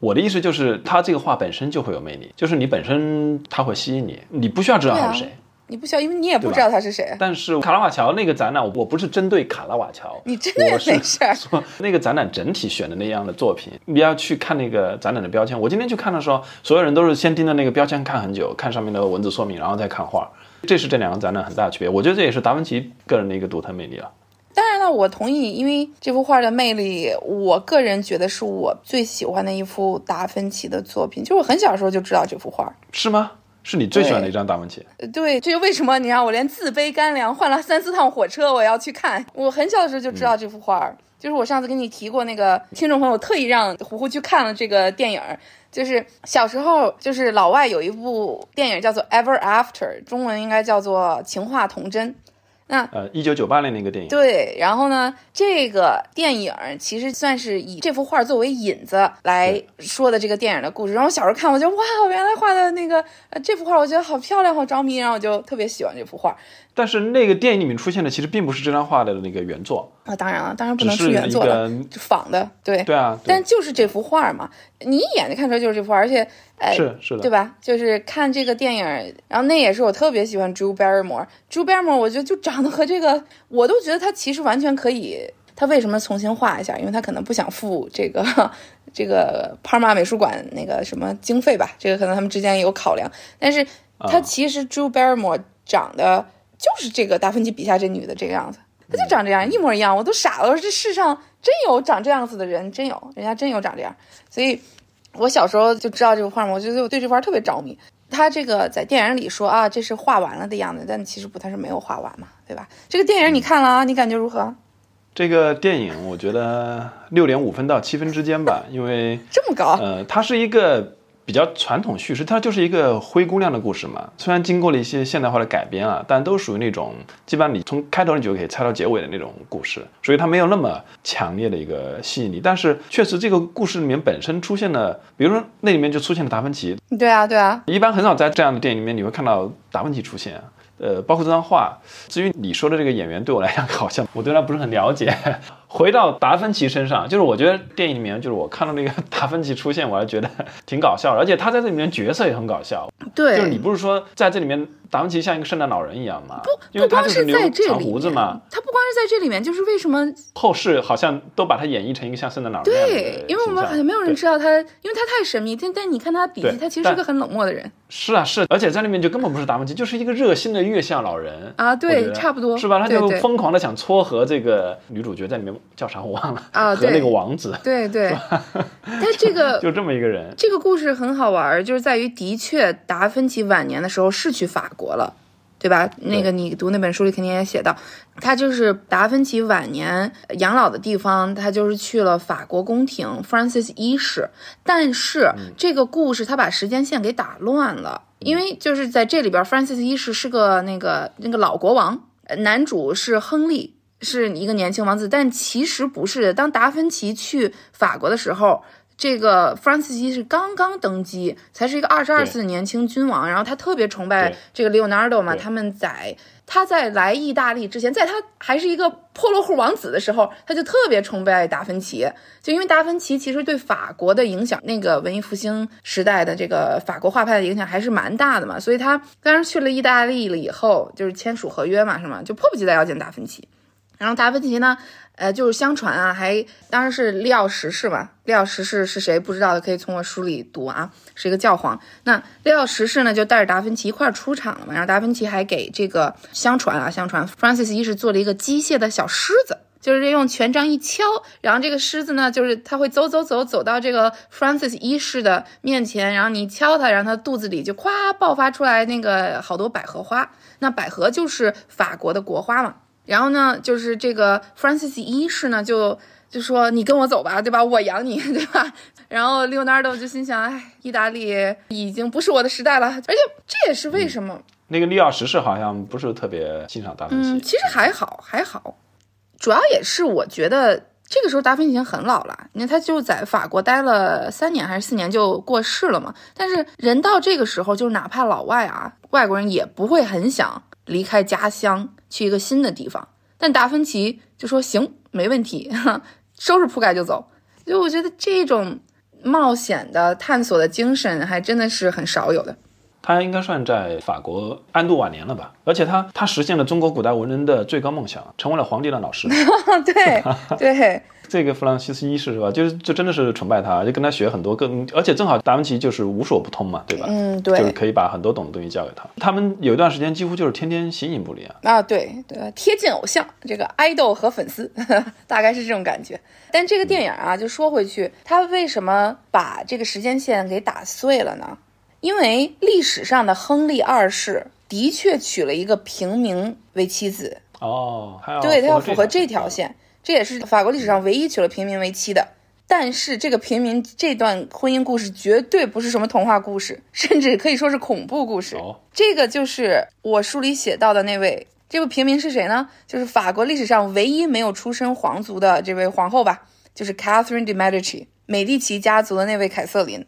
Speaker 1: 我的意思就是，他这个画本身就会有魅力，就是你本身他会吸引你，你不需要知道他是谁。
Speaker 2: 对啊你不需要，因为你也不知道他是谁。
Speaker 1: 但是卡拉瓦乔那个展览，我不是针对卡拉瓦乔，
Speaker 2: 你真的
Speaker 1: 我是
Speaker 2: 没事儿
Speaker 1: 说那个展览整体选的那样的作品，你要去看那个展览的标签。我今天去看的时候，所有人都是先盯着那个标签看很久，看上面的文字说明，然后再看画。这是这两个展览很大的区别。我觉得这也是达芬奇个人的一个独特魅力了。
Speaker 2: 当然了，我同意，因为这幅画的魅力，我个人觉得是我最喜欢的一幅达芬奇的作品。就是我很小时候就知道这幅画。
Speaker 1: 是吗？是你最喜欢的一张达芬奇？
Speaker 2: 呃对，这就为什么你让我连自卑干粮换了三四趟火车，我要去看。我很小的时候就知道这幅画，就是我上次跟你提过那个听众朋友特意让胡胡去看了这个电影儿。就是小时候，就是老外有一部电影叫做《Ever After》，中文应该叫做《情话童真》。那
Speaker 1: 呃，一九九八年那个电影。
Speaker 2: 对，然后呢，这个电影其实算是以这幅画作为引子来说的这个电影的故事。然后我小时候看，我觉得哇，我原来画的那个呃这幅画，我觉得好漂亮，好着迷，然后我就特别喜欢这幅画。
Speaker 1: 但是那个电影里面出现的其实并不是这张画的那个原作，
Speaker 2: 啊，当然了，当然不能是原作的，
Speaker 1: 一个
Speaker 2: 就仿的，对。
Speaker 1: 对啊，对
Speaker 2: 但就是这幅画嘛，你一眼就看出来就是这幅画，而且，呃，
Speaker 1: 是是的
Speaker 2: 对吧？就是看这个电影，然后那也是我特别喜欢 Drew Barrymore。Drew Barrymore，我觉得就长得和这个，我都觉得他其实完全可以。他为什么重新画一下？因为他可能不想付这个 这个帕尔马美术馆那个什么经费吧，这个可能他们之间有考量。但是他
Speaker 1: 啊
Speaker 2: 其实 Drew Barrymore 长得就是这个达芬奇笔下这女的这个样子，她就长这样，一模一样，我都傻了。我说这世上真有长这样子的人，真有，人家真有长这样。所以，我小时候就知道这幅画嘛，我觉得我对这幅画特别着迷。他这个在电影里说啊，这是画完了的样子，但其实不，他是没有画完嘛，对吧？这个电影你看了啊，你感觉如何？
Speaker 1: 这个电影我觉得六点五分到七分之间吧，因为
Speaker 2: 这么高？
Speaker 1: 呃，它是一个比较传统叙事，它就是一个灰姑娘的故事嘛。虽然经过了一些现代化的改编啊，但都属于那种基本上你从开头你就可以猜到结尾的那种故事，所以它没有那么强烈的一个吸引力。但是确实这个故事里面本身出现了，比如说那里面就出现了达芬奇，
Speaker 2: 对啊，对啊，
Speaker 1: 一般很少在这样的电影里面你会看到达芬奇出现。呃，包括这张画。至于你说的这个演员，对我来讲好像我对他不是很了解。回到达芬奇身上，就是我觉得电影里面，就是我看到那个达芬奇出现，我还觉得挺搞笑的，而且他在这里面角色也很搞笑。
Speaker 2: 对，
Speaker 1: 就是你不是说在这里面达芬奇像一个圣诞老人一样吗？不，因为
Speaker 2: 不光
Speaker 1: 他就是留
Speaker 2: 在这
Speaker 1: 长
Speaker 2: 里
Speaker 1: 胡子嘛
Speaker 2: 面。，他不光是在这里面，就是为什么？
Speaker 1: 后世好像都把他演绎成一个像圣诞老人
Speaker 2: 对，因为我们好像没有人知道他，因为他太神秘。但但你看他笔记，他其实是个很冷漠的人。
Speaker 1: 是啊，是，而且在里面就根本不是达芬奇，就是一个热心的月下老人
Speaker 2: 啊对差不多
Speaker 1: 是吧？他就疯狂的想撮合这个女主角，在里面叫啥我忘了
Speaker 2: 啊对
Speaker 1: 和那个王子，
Speaker 2: 对 对，他这个
Speaker 1: 就这么一个人。
Speaker 2: 这个故事很好玩儿，就是在于的确达芬奇晚年的时候是去法国了，对吧？那个你读那本书里肯定也写到，他就是达芬奇晚年养老的地方，他就是去了法国宫廷 Francis 一世。但是这个故事他把时间线给打乱了，因为就是在这里边，Francis 一世是个那个那个老国王，呃男主是亨利。是一个年轻王子，但其实不是。当达芬奇去法国的时候，这个 Francis 一世刚刚登基，才是一个二十二岁的年轻君王，然后他特别崇拜这个 Leonardo 嘛，他们在他在来意大利之前，在他还是一个破落户王子的时候，他就特别崇拜达芬奇，就因为达芬奇其实对法国的影响，那个文艺复兴时代的这个法国画派的影响还是蛮大的嘛，所以他当时去了意大利了以后，就是签署合约嘛，是吗？就迫不及待要见达芬奇。然后达芬奇呢，呃，就是相传啊，还当然是利奥十世嘛。利奥十世是谁不知道的，可以从我书里读啊，是一个教皇。那利奥十世呢，就带着达芬奇一块儿出场了嘛。然后达芬奇还给这个相传啊，相传 Francis 一世做了一个机械的小狮子。就是用权杖一敲，然后这个狮子呢，就是它会走走走走到这个 Francis 一世的面前，然后你敲它，然后它肚子里就咵爆发出来那个好多百合花。那百合就是法国的国花嘛。然后呢，就是这个 Francis 一世呢，就就说你跟我走吧，对吧？我养你，对吧？然后 Leonardo 就心想，哎，意大利已经不是我的时代了，而且这也是为什么，
Speaker 1: 那个利奥十世好像不是特别欣赏达芬奇。
Speaker 2: 嗯，其实还好，还好，主要也是我觉得这个时候达芬奇已经很老了，你看他就在法国待了三年还是四年就过世了嘛。但是人到这个时候，就是哪怕老外啊，外国人也不会很想离开家乡去一个新的地方。但达芬奇就说行，没问题，收拾铺盖就走。就我觉得这种冒险的探索的精神，还真的是很少有的。
Speaker 1: 他应该算在法国安度晚年了吧？而且他他实现了中国古代文人的最高梦想，成为了皇帝的老师。
Speaker 2: 对 对，
Speaker 1: 这个弗朗西斯一世是吧？就是就真的是崇拜他，就跟他学很多更，而且正好达芬奇就是无所不通嘛，对吧？
Speaker 2: 嗯对
Speaker 1: 就是可以把很多懂的东西教给他。他们有一段时间几乎就是天天形影不离啊。
Speaker 2: 啊，对对，贴近偶像，这个爱豆和粉丝，大概是这种感觉。但这个电影啊，就说回去，他为什么把这个时间线给打碎了呢？因为历史上的亨利二世的确娶了一个平民为妻子，
Speaker 1: 哦，他要
Speaker 2: 对他要符合这
Speaker 1: 这
Speaker 2: 条线，这也是法国历史上唯一娶了平民为妻的。但是这个平民这段婚姻故事绝对不是什么童话故事，甚至可以说是恐怖故事。
Speaker 1: 哦，
Speaker 2: 这个就是我书里写到的那位，这位平民是谁呢？就是法国历史上唯一没有出身皇族的这位皇后吧，就是 Catherine de Medici，美第奇家族的那位凯瑟琳。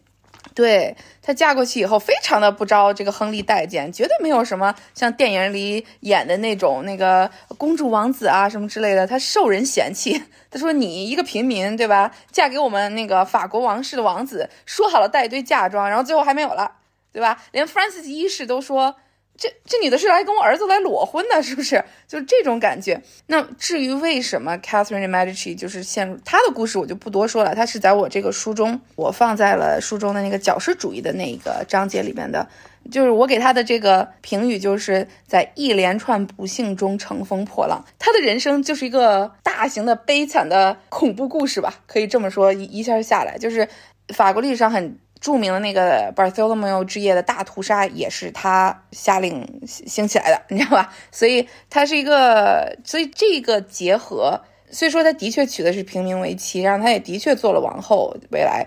Speaker 2: 对她嫁过去以后，非常的不招这个亨利待见，绝对没有什么像电影里演的那种那个公主王子啊什么之类的，她受人嫌弃。她说：“你一个平民，对吧？嫁给我们那个法国王室的王子，说好了带一堆嫁妆，然后最后还没有了，对吧？连 Francis 一世都说。”这这女的是来跟我儿子来裸婚的，是不是？就是这种感觉。那至于为什么 Catherine de Medici 就是陷入她的故事，我就不多说了。她是在我这个书中，我放在了书中的那个矫饰主义的那一个章节里面的。就是我给她的这个评语，就是在一连串不幸中乘风破浪。她的人生就是一个大型的悲惨的恐怖故事吧，可以这么说。一一下下来，就是法国历史上很。著名的那个 Bartholomew 之夜的大屠杀也是他下令兴起来的，你知道吧？所以他是一个，所以这个结合，虽说他的确娶的是平民为妻，然后他也的确做了王后，未来，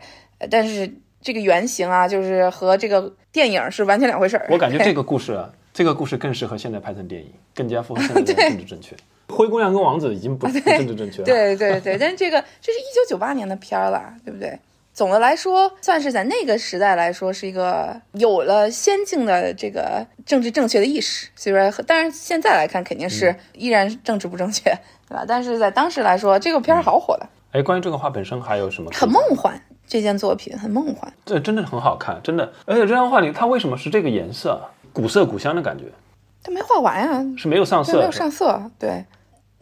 Speaker 2: 但是这个原型啊，就是和这个电影是完全两回事儿。
Speaker 1: 我感觉这 个故事啊，这个故事更适合现在拍成电影，更加符合现在 的政治正确。灰姑娘跟王子已经不不政治正确了。
Speaker 2: 对对对，但是这个这是一九九八年的片儿了，对不对？总的来说，算是在那个时代来说，是一个有了先进的这个政治正确的意识。虽然，当然现在来看肯定是依然政治不正确，对吧？但是在当时来说，这个片儿好火的。
Speaker 1: 哎，关于这个画本身还有什么？
Speaker 2: 很梦幻，这件作品很梦幻。
Speaker 1: 这真的很好看，真的。而且这张画里，它为什么是这个颜色？古色古香的感觉。
Speaker 2: 它没画完呀，
Speaker 1: 是没有上色，
Speaker 2: 没有上色，对。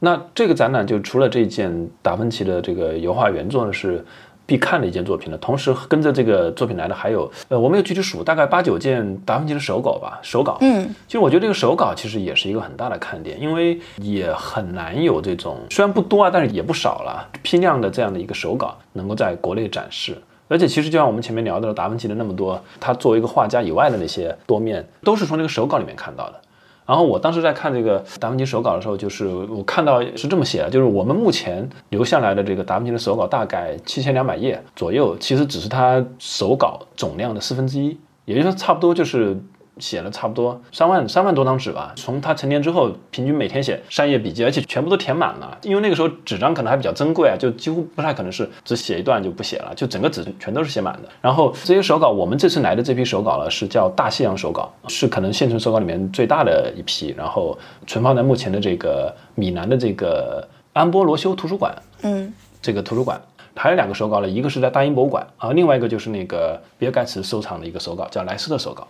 Speaker 1: 那这个展览就除了这件达芬奇的这个油画原作呢是必看的一件作品了，同时跟着这个作品来的还有，呃，我没有具体数，大概八九件达芬奇的手稿吧，手稿。
Speaker 2: 嗯，
Speaker 1: 其实我觉得这个手稿其实也是一个很大的看点，因为也很难有这种虽然不多啊，但是也不少了，批量的这样的一个手稿能够在国内展示。而且其实就像我们前面聊到的达芬奇的那么多，他作为一个画家以外的那些多面，都是从这个手稿里面看到的。然后我当时在看这个达芬奇手稿的时候，就是我看到是这么写的，就是我们目前留下来的这个达芬奇的手稿大概七千两百页左右，其实只是他手稿总量的四分之一，也就是差不多就是写了差不多三万三万多张纸吧。从他成年之后，平均每天写三页笔记，而且全部都填满了。因为那个时候纸张可能还比较珍贵啊，就几乎不太可能是只写一段就不写了，就整个纸全都是写满的。然后这些手稿，我们这次来的这批手稿呢，是叫大西洋手稿，是可能现存手稿里面最大的一批，然后存放在目前的这个米兰的这个安波罗修图书馆。
Speaker 2: 嗯，
Speaker 1: 这个图书馆。还有两个手稿呢，一个是在大英博物馆啊，另外一个就是那个比尔盖茨收藏的一个手稿，叫莱斯特手稿。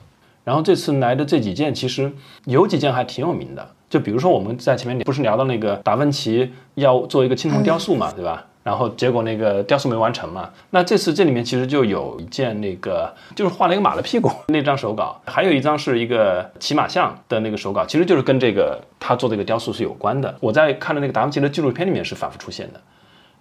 Speaker 1: 然后这次来的这几件，其实有几件还挺有名的，就比如说我们在前面不是聊到那个达芬奇要做一个青铜雕塑嘛，对吧？然后结果那个雕塑没完成嘛，那这次这里面其实就有一件那个就是画了一个马的屁股那张手稿，还有一张是一个骑马像的那个手稿，其实就是跟这个他做这个雕塑是有关的。我在看的那个达芬奇的纪录片里面是反复出现的。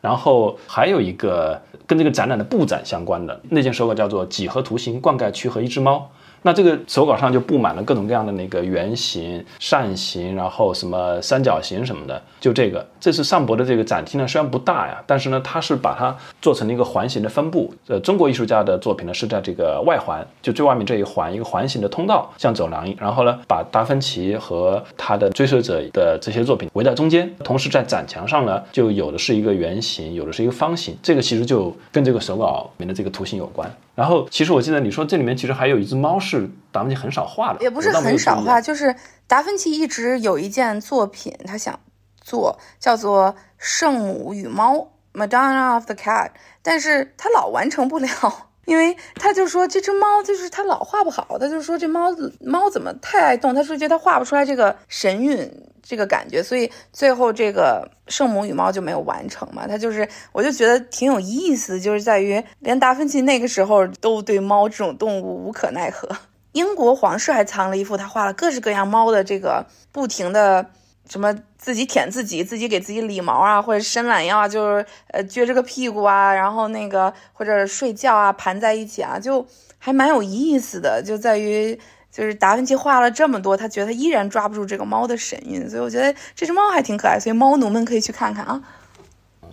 Speaker 1: 然后还有一个跟这个展览的布展相关的那件手稿叫做《几何图形灌溉区和一只猫》。那这个手稿上就布满了各种各样的那个圆形、扇形，然后什么三角形什么的。就这个，这次上博的这个展厅呢，虽然不大呀，但是呢，它是把它做成了一个环形的分布。呃，中国艺术家的作品呢是在这个外环，就最外面这一环，一个环形的通道，像走廊。然后呢，把达芬奇和他的追随者的这些作品围在中间，同时在展墙上呢，就有的是一个圆形，有的是一个方形。这个其实就跟这个手稿里面的这个图形有关。然后，其实我记得你说这里面其实还有一只猫是达芬奇很少画的，
Speaker 2: 也不是很少画，就是达芬奇一直有一件作品，他想做叫做《圣母与猫》（Madonna of the Cat），但是他老完成不了。因为他就说这只猫就是他老画不好，他就说这猫猫怎么太爱动，他说觉得他画不出来这个神韵这个感觉，所以最后这个圣母与猫就没有完成嘛。他就是我就觉得挺有意思，就是在于连达芬奇那个时候都对猫这种动物无可奈何。英国皇室还藏了一幅他画了各式各样猫的这个不停的什么自己舔自己，自己给自己理毛啊，或者伸懒腰啊，就是呃撅着个屁股啊，然后那个或者睡觉啊，盘在一起啊，就还蛮有意思的，就在于。就是达芬奇画了这么多，他觉得他依然抓不住这个猫的神韵，所以我觉得这只猫还挺可爱，所以猫奴们可以去看看啊。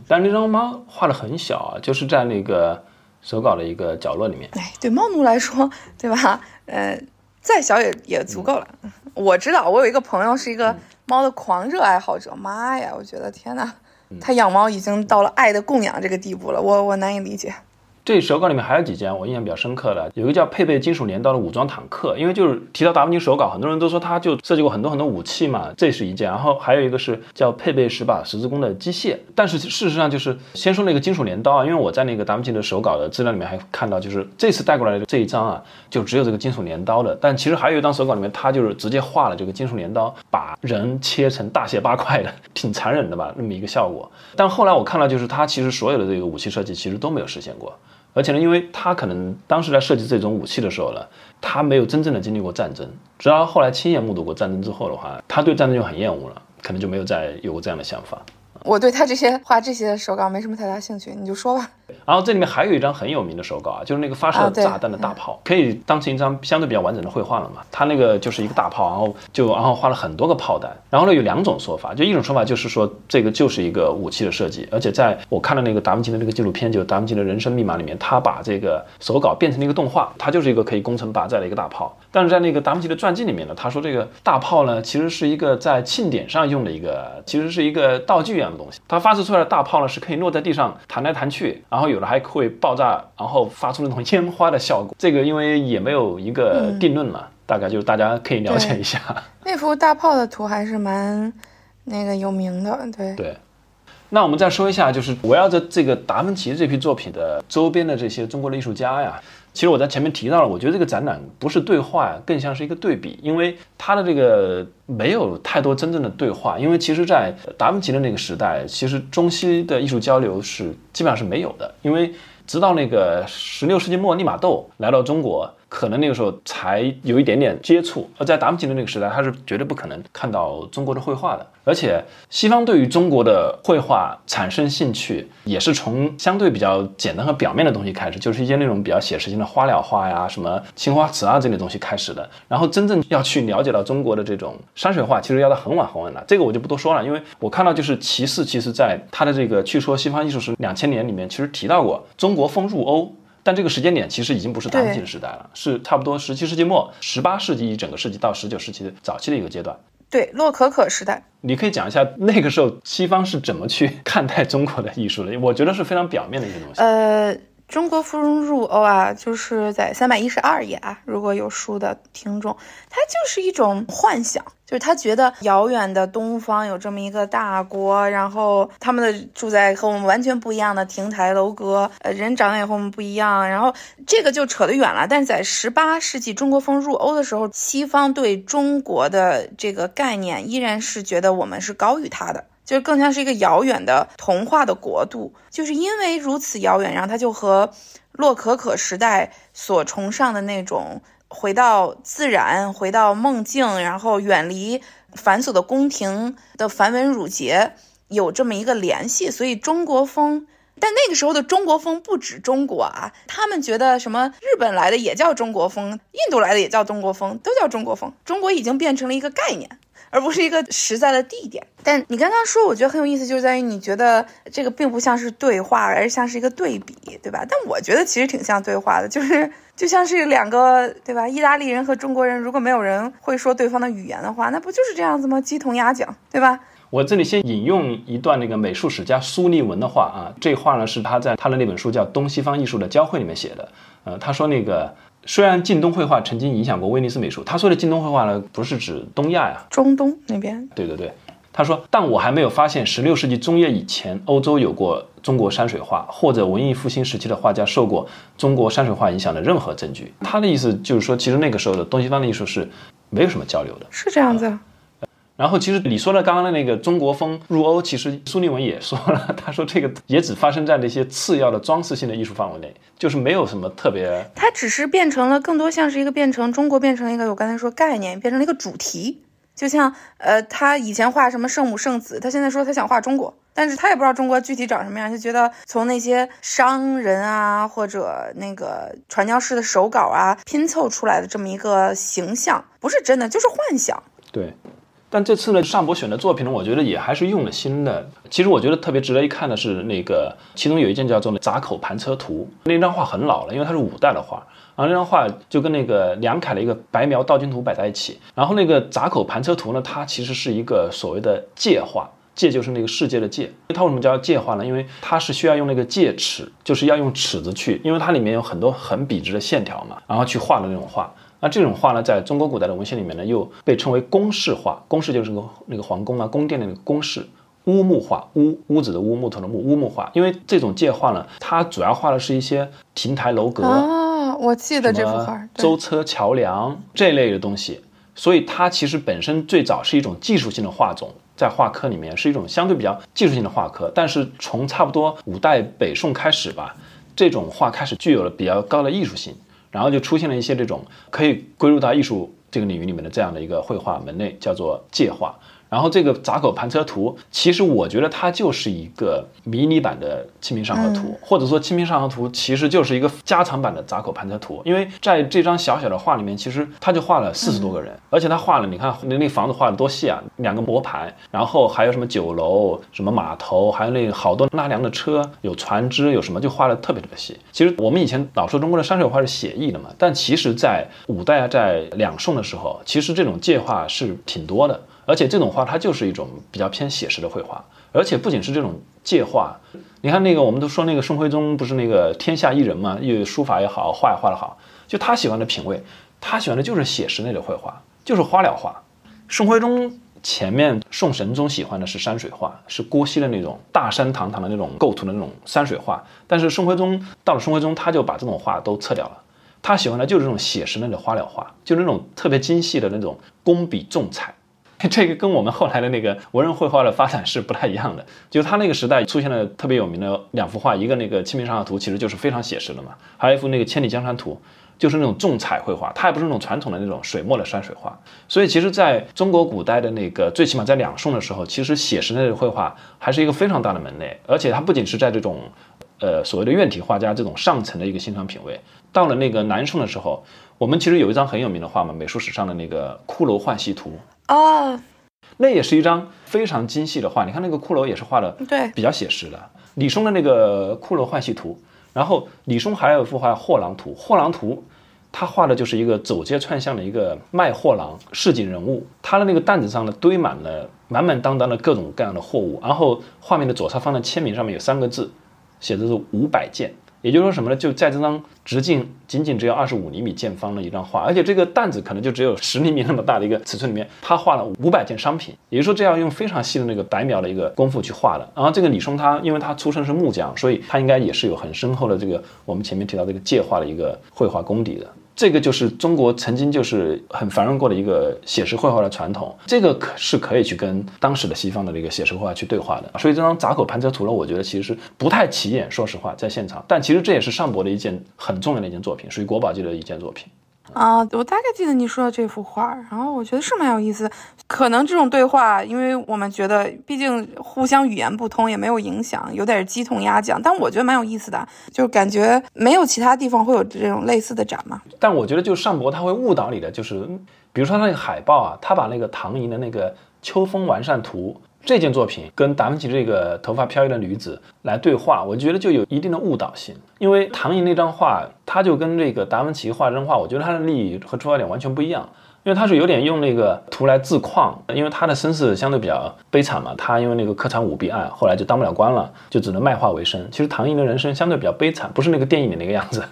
Speaker 1: 但这张猫画的很小啊，就是在那个手稿的一个角落里面。
Speaker 2: 哎，对猫奴来说，对吧？呃，再小也也足够了。我知道，我有一个朋友是一个猫的狂热爱好者，妈呀，我觉得天哪，他养猫已经到了爱的供养这个地步了，我我难以理解。
Speaker 1: 这手稿里面还有几件我印象比较深刻的，有一个叫配备金属镰刀的武装坦克，因为就是提到达芬奇手稿，很多人都说他就设计过很多很多武器嘛，这是一件。然后还有一个是叫配备十把十字弓的机械，但是事实上就是先说那个金属镰刀啊，因为我在那个达芬奇的手稿的资料里面还看到，就是这次带过来的这一张啊，就只有这个金属镰刀的，但其实还有一张手稿里面，他就是直接画了这个金属镰刀，把人切成大卸八块的，挺残忍的吧，那么一个效果。但后来我看到，就是他其实所有的这个武器设计其实都没有实现过。而且呢，因为他可能当时在设计这种武器的时候呢，他没有真正的经历过战争，直到后来亲眼目睹过战争之后的话，他对战争就很厌恶了，可能就没有再有过这样的想法。
Speaker 2: 我对他这些画这些手稿没什么太大兴趣，你就说吧。
Speaker 1: 然后这里面还有一张很有名的手稿啊，就是那个发射炸弹的大炮，可以当成一张相对比较完整的绘画了嘛。它那个就是一个大炮，然后就然后画了很多个炮弹。然后呢有两种说法，就一种说法就是说这个就是一个武器的设计，而且在我看的那个达芬奇的那个纪录片，就达芬奇的人生密码里面，他把这个手稿变成了一个动画，它就是一个可以攻城拔寨的一个大炮。但是在那个达芬奇的传记里面呢，他说这个大炮呢其实是一个在庆典上用的一个，其实是一个道具一样的东西。它发射出来的大炮呢是可以落在地上弹来弹去，然后有的还会爆炸，然后发出那种烟花的效果。这个因为也没有一个定论嘛，大概就是大家可以了解一下。
Speaker 2: 那幅大炮的图还是蛮那个有名的，对。
Speaker 1: 对。那我们再说一下，就是围绕着这个达芬奇这批作品的周边的这些中国的艺术家呀，其实我在前面提到了，我觉得这个展览不是对话，更像是一个对比，因为它的这个没有太多真正的对话，因为其实，在达芬奇的那个时代，其实中西的艺术交流是基本上是没有的，因为直到那个十六世纪末利玛窦来到中国。可能那个时候才有一点点接触，而在达芬奇的那个时代，他是绝对不可能看到中国的绘画的。而且，西方对于中国的绘画产生兴趣，也是从相对比较简单和表面的东西开始，就是一些那种比较写实性的花鸟画呀、什么青花瓷啊这类东西开始的。然后，真正要去了解到中国的这种山水画，其实要到很晚很晚了。这个我就不多说了，因为我看到就是骑士，其实在他的这个《去说西方艺术史两千年》里面，其实提到过中国风入欧。但这个时间点其实已经不是达芬奇的时代了，是差不多十七世纪末、十八世纪一整个世纪到十九世纪的早期的一个阶段。
Speaker 2: 对，洛可可时代。
Speaker 1: 你可以讲一下那个时候西方是怎么去 看待中国的艺术的？我觉得是非常表面的一些东西。
Speaker 2: 呃，中国芙蓉入欧啊，就是在三百一十二页啊。如果有书的听众，它就是一种幻想，就是他觉得遥远的东方有这么一个大国，然后他们的住在和我们完全不一样的亭台楼阁，呃，人长得也和我们不一样，然后这个就扯得远了。但是在十八世纪中国风入欧的时候，西方对中国的这个概念依然是觉得我们是高于他的。就更像是一个遥远的童话的国度，就是因为如此遥远，然后他就和洛可可时代所崇尚的那种回到自然、回到梦境，然后远离繁琐的宫廷的繁文缛节有这么一个联系，所以中国风。但那个时候的中国风不止中国啊，他们觉得什么日本来的也叫中国风，印度来的也叫中国风，都叫中国风。中国已经变成了一个概念。而不是一个实在的地点。但你刚刚说，我觉得很有意思，就是在于你觉得这个并不像是对话，而像是一个对比，对吧？但我觉得其实挺像对话的，就是就像是两个，对吧？意大利人和中国人，如果没有人会说对方的语言的话，那不就是这样子吗？鸡同鸭讲，对吧？
Speaker 1: 我这里先引用一段那个美术史家苏立文的话啊，这话呢是他在他的那本书叫《东西方艺术的交汇》里面写的。呃，他说那个。虽然近东绘画曾经影响过威尼斯美术，他说的近东绘画呢，不是指东亚呀，
Speaker 2: 中东那边。
Speaker 1: 对对对，他说，但我还没有发现十六世纪中叶以前欧洲有过中国山水画，或者文艺复兴时期的画家受过中国山水画影响的任何证据。他的意思就是说，其实那个时候的东西方的艺术是没有什么交流的，
Speaker 2: 是这样子。
Speaker 1: 然后，其实你说的刚刚的那个中国风入欧，其实苏利文也说了，他说这个也只发生在那些次要的装饰性的艺术范围内，就是没有什么特别。
Speaker 2: 它只是变成了更多像是一个变成中国变成一个我刚才说概念，变成了一个主题。就像呃，他以前画什么圣母圣子，他现在说他想画中国，但是他也不知道中国具体长什么样，就觉得从那些商人啊或者那个传教士的手稿啊拼凑出来的这么一个形象，不是真的，就是幻想。
Speaker 1: 对。但这次呢，尚博选的作品呢，我觉得也还是用了心的。其实我觉得特别值得一看的是那个，其中有一件叫做《闸口盘车图》，那张画很老了，因为它是五代的画。然后那张画就跟那个梁楷的一个白描道君图摆在一起。然后那个《闸口盘车图》呢，它其实是一个所谓的界画，界就是那个世界的界。它为什么叫界画呢？因为它是需要用那个界尺，就是要用尺子去，因为它里面有很多很笔直的线条嘛，然后去画的那种画。那这种画呢，在中国古代的文献里面呢，又被称为宫室画。宫室就是个那个皇宫啊，宫殿的那个宫室。乌木画，乌屋子的乌，木头的木，乌木画。因为这种界画呢，它主要画的是一些亭台楼阁
Speaker 2: 啊，我记得这幅画，
Speaker 1: 舟车桥梁这类的东西。所以它其实本身最早是一种技术性的画种，在画科里面是一种相对比较技术性的画科。但是从差不多五代北宋开始吧，这种画开始具有了比较高的艺术性。然后就出现了一些这种可以归入到艺术这个领域里面的这样的一个绘画门类，叫做界画。然后这个闸口盘车图，其实我觉得它就是一个迷你版的《清明上河图》，或者说《清明上河图》其实就是一个加长版的闸口盘车图。因为在这张小小的画里面，其实他就画了四十多个人，而且他画了，你看那那房子画的多细啊，两个磨盘，然后还有什么酒楼、什么码头，还有那好多拉粮的车，有船只，有什么就画的特别特别细。其实我们以前老说中国的山水画是写意的嘛，但其实在五代啊，在两宋的时候，其实这种界画是挺多的。而且这种画它就是一种比较偏写实的绘画，而且不仅是这种借画，你看那个我们都说那个宋徽宗不是那个天下一人嘛，又书法也好，画也画得好，就他喜欢的品味，他喜欢的就是写实类的绘画，就是花鸟画。宋徽宗前面宋神宗喜欢的是山水画，是郭熙的那种大山堂堂的那种构图的那种山水画，但是宋徽宗到了宋徽宗他就把这种画都撤掉了，他喜欢的就是这种写实类的花鸟画，就是那种特别精细的那种工笔重彩。这个跟我们后来的那个文人绘画的发展是不太一样的，就他那个时代出现了特别有名的两幅画，一个那个《清明上河图》，其实就是非常写实的嘛，还有一幅那个《千里江山图》，就是那种重彩绘画，它也不是那种传统的那种水墨的山水画。所以其实在中国古代的那个最起码在两宋的时候，其实写实类的绘画还是一个非常大的门类，而且它不仅是在这种，呃所谓的院体画家这种上层的一个欣赏品味，到了那个南宋的时候，我们其实有一张很有名的画嘛，美术史上的那个《骷髅浣溪图》。
Speaker 2: 哦，
Speaker 1: 那也是一张非常精细的画，你看那个骷髅也是画的
Speaker 2: 对。
Speaker 1: 比较写实的。李松的那个《骷髅换戏图》，然后李松还有一幅画《货郎图》，《货郎图》他画的就是一个走街串巷的一个卖货郎市井人物，他的那个担子上呢堆满了满满当当的各种各样的货物，然后画面的左侧方的签名上面有三个字，写的是五百件。也就是说什么呢？就在这张直径仅仅只有二十五厘米见方的一张画，而且这个担子可能就只有十厘米那么大的一个尺寸里面，他画了 五百件商品。也就是说，这要用非常细的那个白描的一个功夫去画的。然后这个李松他，因为他出身是木匠，所以他应该也是有很深厚的这个我们前面提到这个界画的一个绘画功底的。这个就是中国曾经就是很繁荣过的一个写实绘画的传统，这个可是可以去跟当时的西方的这个写实绘画去对话的。所以这张闸口盘车图呢，我觉得其实是不太起眼，说实话，在现场。但其实这也是上博的一件很重要的一件作品，属于国宝级的一件作品。
Speaker 2: 啊，我大概记得你说的这幅画，然后我觉得是蛮有意思。可能这种对话，因为我们觉得毕竟互相语言不通，也没有影响，有点鸡同鸭讲。但我觉得蛮有意思的，就感觉没有其他地方会有这种类似的展嘛。
Speaker 1: 但我觉得就上博他会误导你的，就是比如说他那个海报啊，他把那个唐寅的那个秋风完善图。这件作品跟达芬奇这个头发飘逸的女子来对话，我觉得就有一定的误导性。因为唐寅那张画，他就跟这个达芬奇画这张画，我觉得他的利益和出发点完全不一样。因为他是有点用那个图来自况，因为他的身世相对比较悲惨嘛，他因为那个科场舞弊案，后来就当不了官了，就只能卖画为生。其实唐寅的人生相对比较悲惨，不是那个电影里那个样子。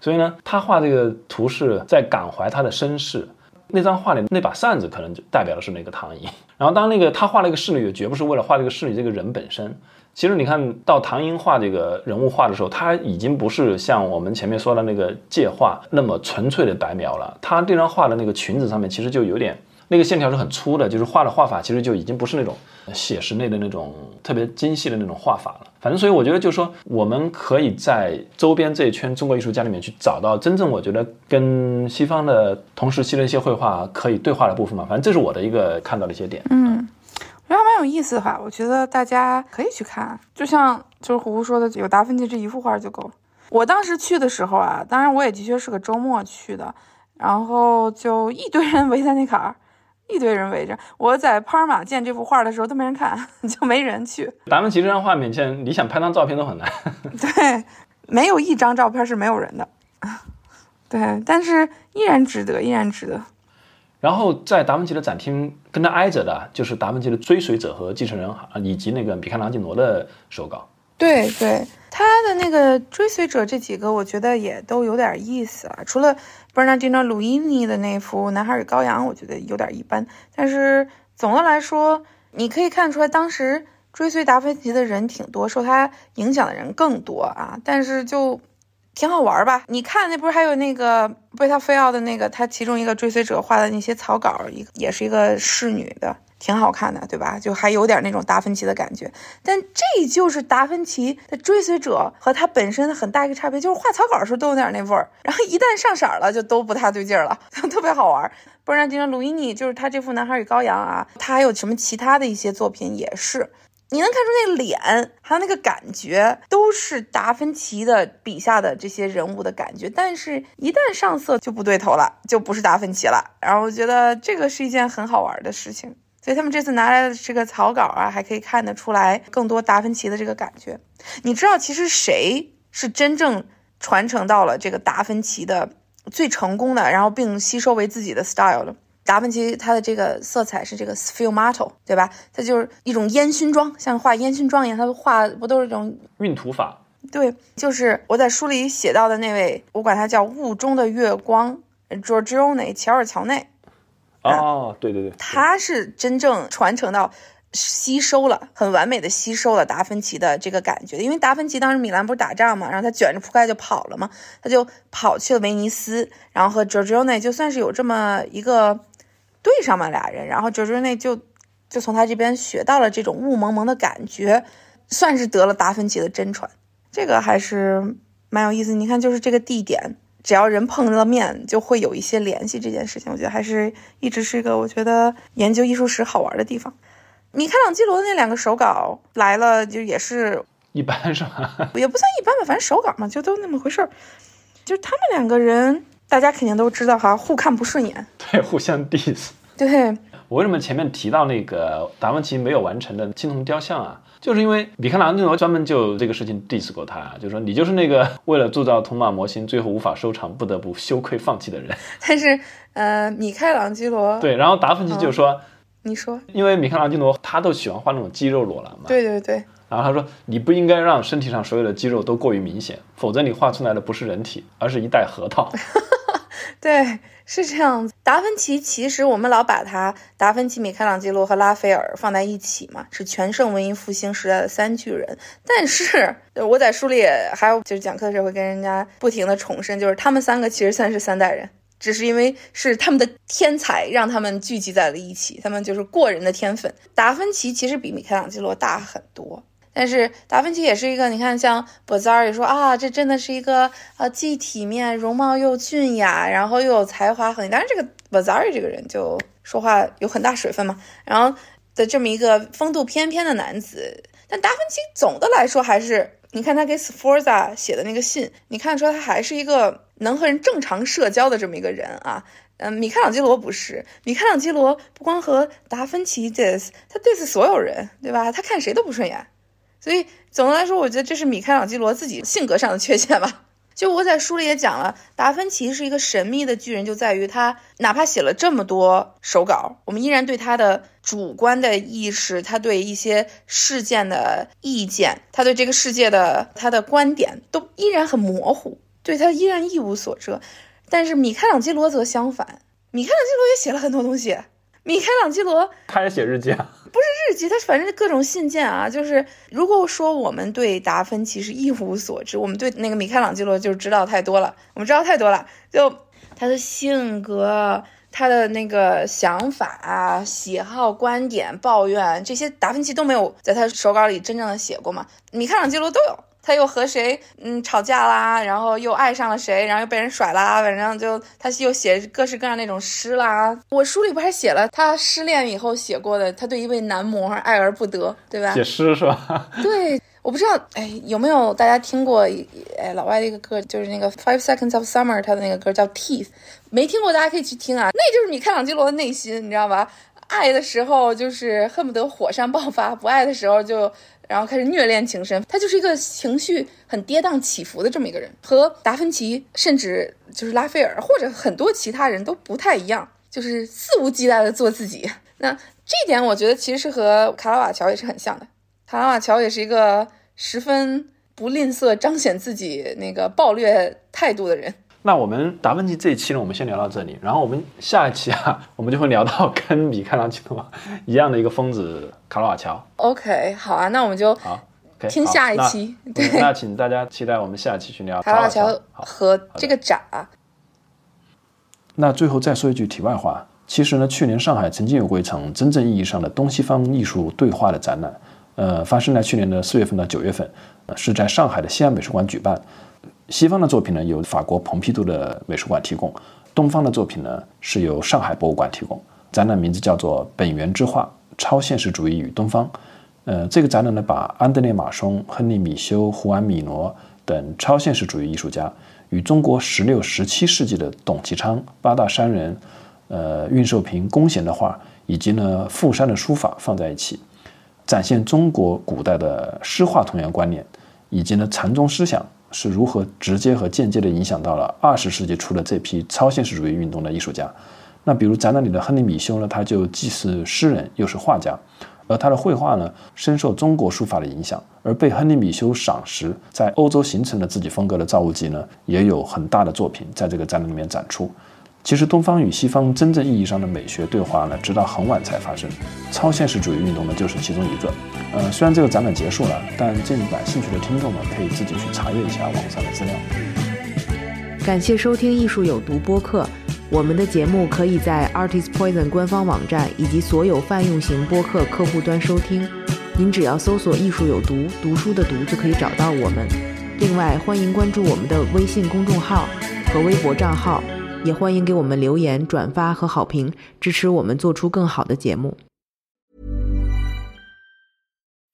Speaker 1: 所以呢，他画这个图是在感怀他的身世。那张画里那把扇子可能就代表的是那个唐寅，然后当那个他画了一个侍女，绝不是为了画这个侍女这个人本身。其实你看到唐寅画这个人物画的时候，他已经不是像我们前面说的那个界画那么纯粹的白描了。他这张画的那个裙子上面其实就有点那个线条是很粗的，就是画的画法其实就已经不是那种写实类的那种特别精细的那种画法了。反正所以我觉得就是说，我们可以在周边这一圈中国艺术家里面去找到真正我觉得跟西方的同时期的一些绘画可以对话的部分嘛。反正这是我的一个看到的一些点。
Speaker 2: 嗯。我觉得蛮有意思的哈，我觉得大家可以去看，就像就是虎虎说的，有达芬奇这一幅画就够了。我当时去的时候啊，当然我也的确是个周末去的，然后就一堆人 围在那坎儿，一堆人围着。我在帕尔马见这幅画的时候都没人看，就没人去。
Speaker 1: 达芬奇这张画面前，你想拍张照片都很难。
Speaker 2: 对，没有一张照片是没有人的。对，但是依然值得，依然值得。
Speaker 1: 然后在达芬奇的展厅跟他挨着的，就是达芬奇的追随者和继承人啊，以及那个米开朗基罗的手稿。
Speaker 2: 对对，他的那个追随者这几个，我觉得也都有点意思啊。除了 Bernardino Luini 的那幅《男孩与羔羊》，我觉得有点一般。但是总的来说，你可以看出来，当时追随达芬奇的人挺多，受他影响的人更多啊。但是就。挺好玩吧？你看那不是还有那个贝塔菲奥的那个他其中一个追随者画的那些草稿，一也是一个侍女的，挺好看的，对吧？就还有点那种达芬奇的感觉。但这就是达芬奇的追随者和他本身很大一个差别，就是画草稿的时候都有点那味儿，然后一旦上色了就都不太对劲儿了，特别好玩。不然，今天鲁伊尼就是他这幅《男孩与羔羊》啊，他还有什么其他的一些作品也是。你能看出那个脸，还有那个感觉，都是达芬奇的笔下的这些人物的感觉。但是，一旦上色就不对头了，就不是达芬奇了。然后，我觉得这个是一件很好玩的事情。所以，他们这次拿来的这个草稿啊，还可以看得出来更多达芬奇的这个感觉。你知道，其实谁是真正传承到了这个达芬奇的最成功的，然后并吸收为自己的 style 的？达芬奇他的这个色彩是这个 sfumato，对吧？它就是一种烟熏妆，像画烟熏妆一样。他画不都是这种
Speaker 1: 晕涂法？
Speaker 2: 对，就是我在书里写到的那位，我管他叫雾中的月光，Giorgione 乔尔乔内。
Speaker 1: 哦，对对对，
Speaker 2: 他是真正传承到。吸收了很完美的吸收了达芬奇的这个感觉，因为达芬奇当时米兰不是打仗嘛，然后他卷着铺盖就跑了嘛，他就跑去了威尼斯，然后和 Giorgione 就算是有这么一个对上嘛俩人，然后 Giorgione 就就从他这边学到了这种雾蒙蒙的感觉，算是得了达芬奇的真传，这个还是蛮有意思。你看，就是这个地点，只要人碰了面，就会有一些联系，这件事情我觉得还是一直是一个我觉得研究艺术史好玩的地方。米开朗基罗的那两个手稿来了，就也是
Speaker 1: 一般是吧？
Speaker 2: 也不算一般吧，反正手稿嘛，就都那么回事儿。就是他们两个人，大家肯定都知道哈，互看不顺眼，
Speaker 1: 对，互相 diss。
Speaker 2: 对，
Speaker 1: 我为什么前面提到那个达芬奇没有完成的青铜雕像啊？就是因为米开朗基罗专门就这个事情 diss 过他，就说你就是那个为了铸造铜马模型，最后无法收场，不得不羞愧放弃的人。
Speaker 2: 但是，呃，米开朗基罗
Speaker 1: 对，然后达芬奇就说。
Speaker 2: 你说，
Speaker 1: 因为米开朗基罗他都喜欢画那种肌肉裸男嘛。
Speaker 2: 对对对。
Speaker 1: 然后他说，你不应该让身体上所有的肌肉都过于明显，否则你画出来的不是人体，而是一袋核桃。
Speaker 2: 对，是这样子。达芬奇其实我们老把他达芬奇、米开朗基罗和拉斐尔放在一起嘛，是全盛文艺复兴时代的三巨人。但是我在书里还有就是讲课的时候会跟人家不停的重申，就是他们三个其实算是三代人。只是因为是他们的天才让他们聚集在了一起，他们就是过人的天分。达芬奇其实比米开朗基罗大很多，但是达芬奇也是一个，你看像博扎尔也说啊，这真的是一个呃既体面、容貌又俊雅，然后又有才华很。当然，这个博扎尔这个人就说话有很大水分嘛，然后的这么一个风度翩翩的男子。但达芬奇总的来说还是，你看他给 Sforza 写的那个信，你看出来他还是一个。能和人正常社交的这么一个人啊，嗯，米开朗基罗不是，米开朗基罗不光和达芬奇 dis，他 diss 所有人，对吧？他看谁都不顺眼，所以总的来说，我觉得这是米开朗基罗自己性格上的缺陷吧。就我在书里也讲了，达芬奇是一个神秘的巨人，就在于他哪怕写了这么多手稿，我们依然对他的主观的意识，他对一些事件的意见，他对这个世界的他的观点，都依然很模糊。对他依然一无所知，但是米开朗基罗则相反。米开朗基罗也写了很多东西。米开朗基罗
Speaker 1: 开始写日记啊？
Speaker 2: 不是日记，他反正各种信件啊。就是如果说我们对达芬奇是一无所知，我们对那个米开朗基罗就知道太多了。我们知道太多了，就他的性格、他的那个想法、啊喜好、观点、抱怨这些，达芬奇都没有在他手稿里真正的写过嘛？米开朗基罗都有。他又和谁嗯吵架啦，然后又爱上了谁，然后又被人甩啦，反正就他又写各式各样那种诗啦。我书里不还写了他失恋以后写过的，他对一位男模爱而不得，对吧？
Speaker 1: 写诗是吧？
Speaker 2: 对，我不知道，哎，有没有大家听过？哎，老外的一个歌，就是那个 Five Seconds of Summer，他的那个歌叫 Teeth，没听过大家可以去听啊，那就是米开朗基罗的内心，你知道吧？爱的时候就是恨不得火山爆发，不爱的时候就。然后开始虐恋情深，他就是一个情绪很跌宕起伏的这么一个人，和达芬奇甚至就是拉斐尔或者很多其他人都不太一样，就是肆无忌惮的做自己。那这一点我觉得其实是和卡拉瓦乔也是很像的，卡拉瓦乔也是一个十分不吝啬彰显自己那个暴虐态度的人。
Speaker 1: 那我们达芬奇这一期呢，我们先聊到这里。然后我们下一期啊，我们就会聊到跟米开朗基罗一样的一个疯子卡罗瓦乔。
Speaker 2: OK，好啊，那我们就
Speaker 1: 好
Speaker 2: 听下一期。对，
Speaker 1: 那请大家期待我们下一期去聊
Speaker 2: 卡拉瓦乔和这个展。
Speaker 1: 那最后再说一句题外话，其实呢，去年上海曾经有过一场真正意义上的东西方艺术对话的展览，呃，发生在去年的四月份到九月份，是在上海的西安美术馆举办。西方的作品呢，由法国蓬皮杜的美术馆提供；东方的作品呢，是由上海博物馆提供。展览名字叫做《本源之画：超现实主义与东方》。呃，这个展览呢，把安德烈·马松、亨利·米修、胡安·米罗等超现实主义艺术家与中国十六、十七世纪的董其昌、八大山人、呃运寿平、龚贤的画，以及呢傅山的书法放在一起，展现中国古代的诗画同源观念，以及呢禅宗思想是如何直接和间接地影响到了二十世纪初的这批超现实主义运动的艺术家。那比如展览里的亨利·米修呢，他就既是诗人又是画家。而他的绘画呢，深受中国书法的影响，而被亨利·米修赏识，在欧洲形成了自己风格的造物集呢，也有很大的作品在这个展览里面展出。其实，东方与西方真正意义上的美学对话呢，直到很晚才发生。超现实主义运动呢，就是其中一个。呃，虽然这个展览结束了，但建议感兴趣的听众呢，可以自己去查阅一下网上的资料。
Speaker 3: 感谢收听《艺术有毒》播客。我们的节目可以在 Artist Poison 官方网站以及所有泛用型播客客户端收听。您只要搜索“艺术有毒”，读书的“读”就可以找到我们。另外，欢迎关注我们的微信公众号和微博账号，也欢迎给我们留言、转发和好评，支持我们做出更好的节目。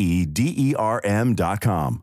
Speaker 4: E D E R M dot com.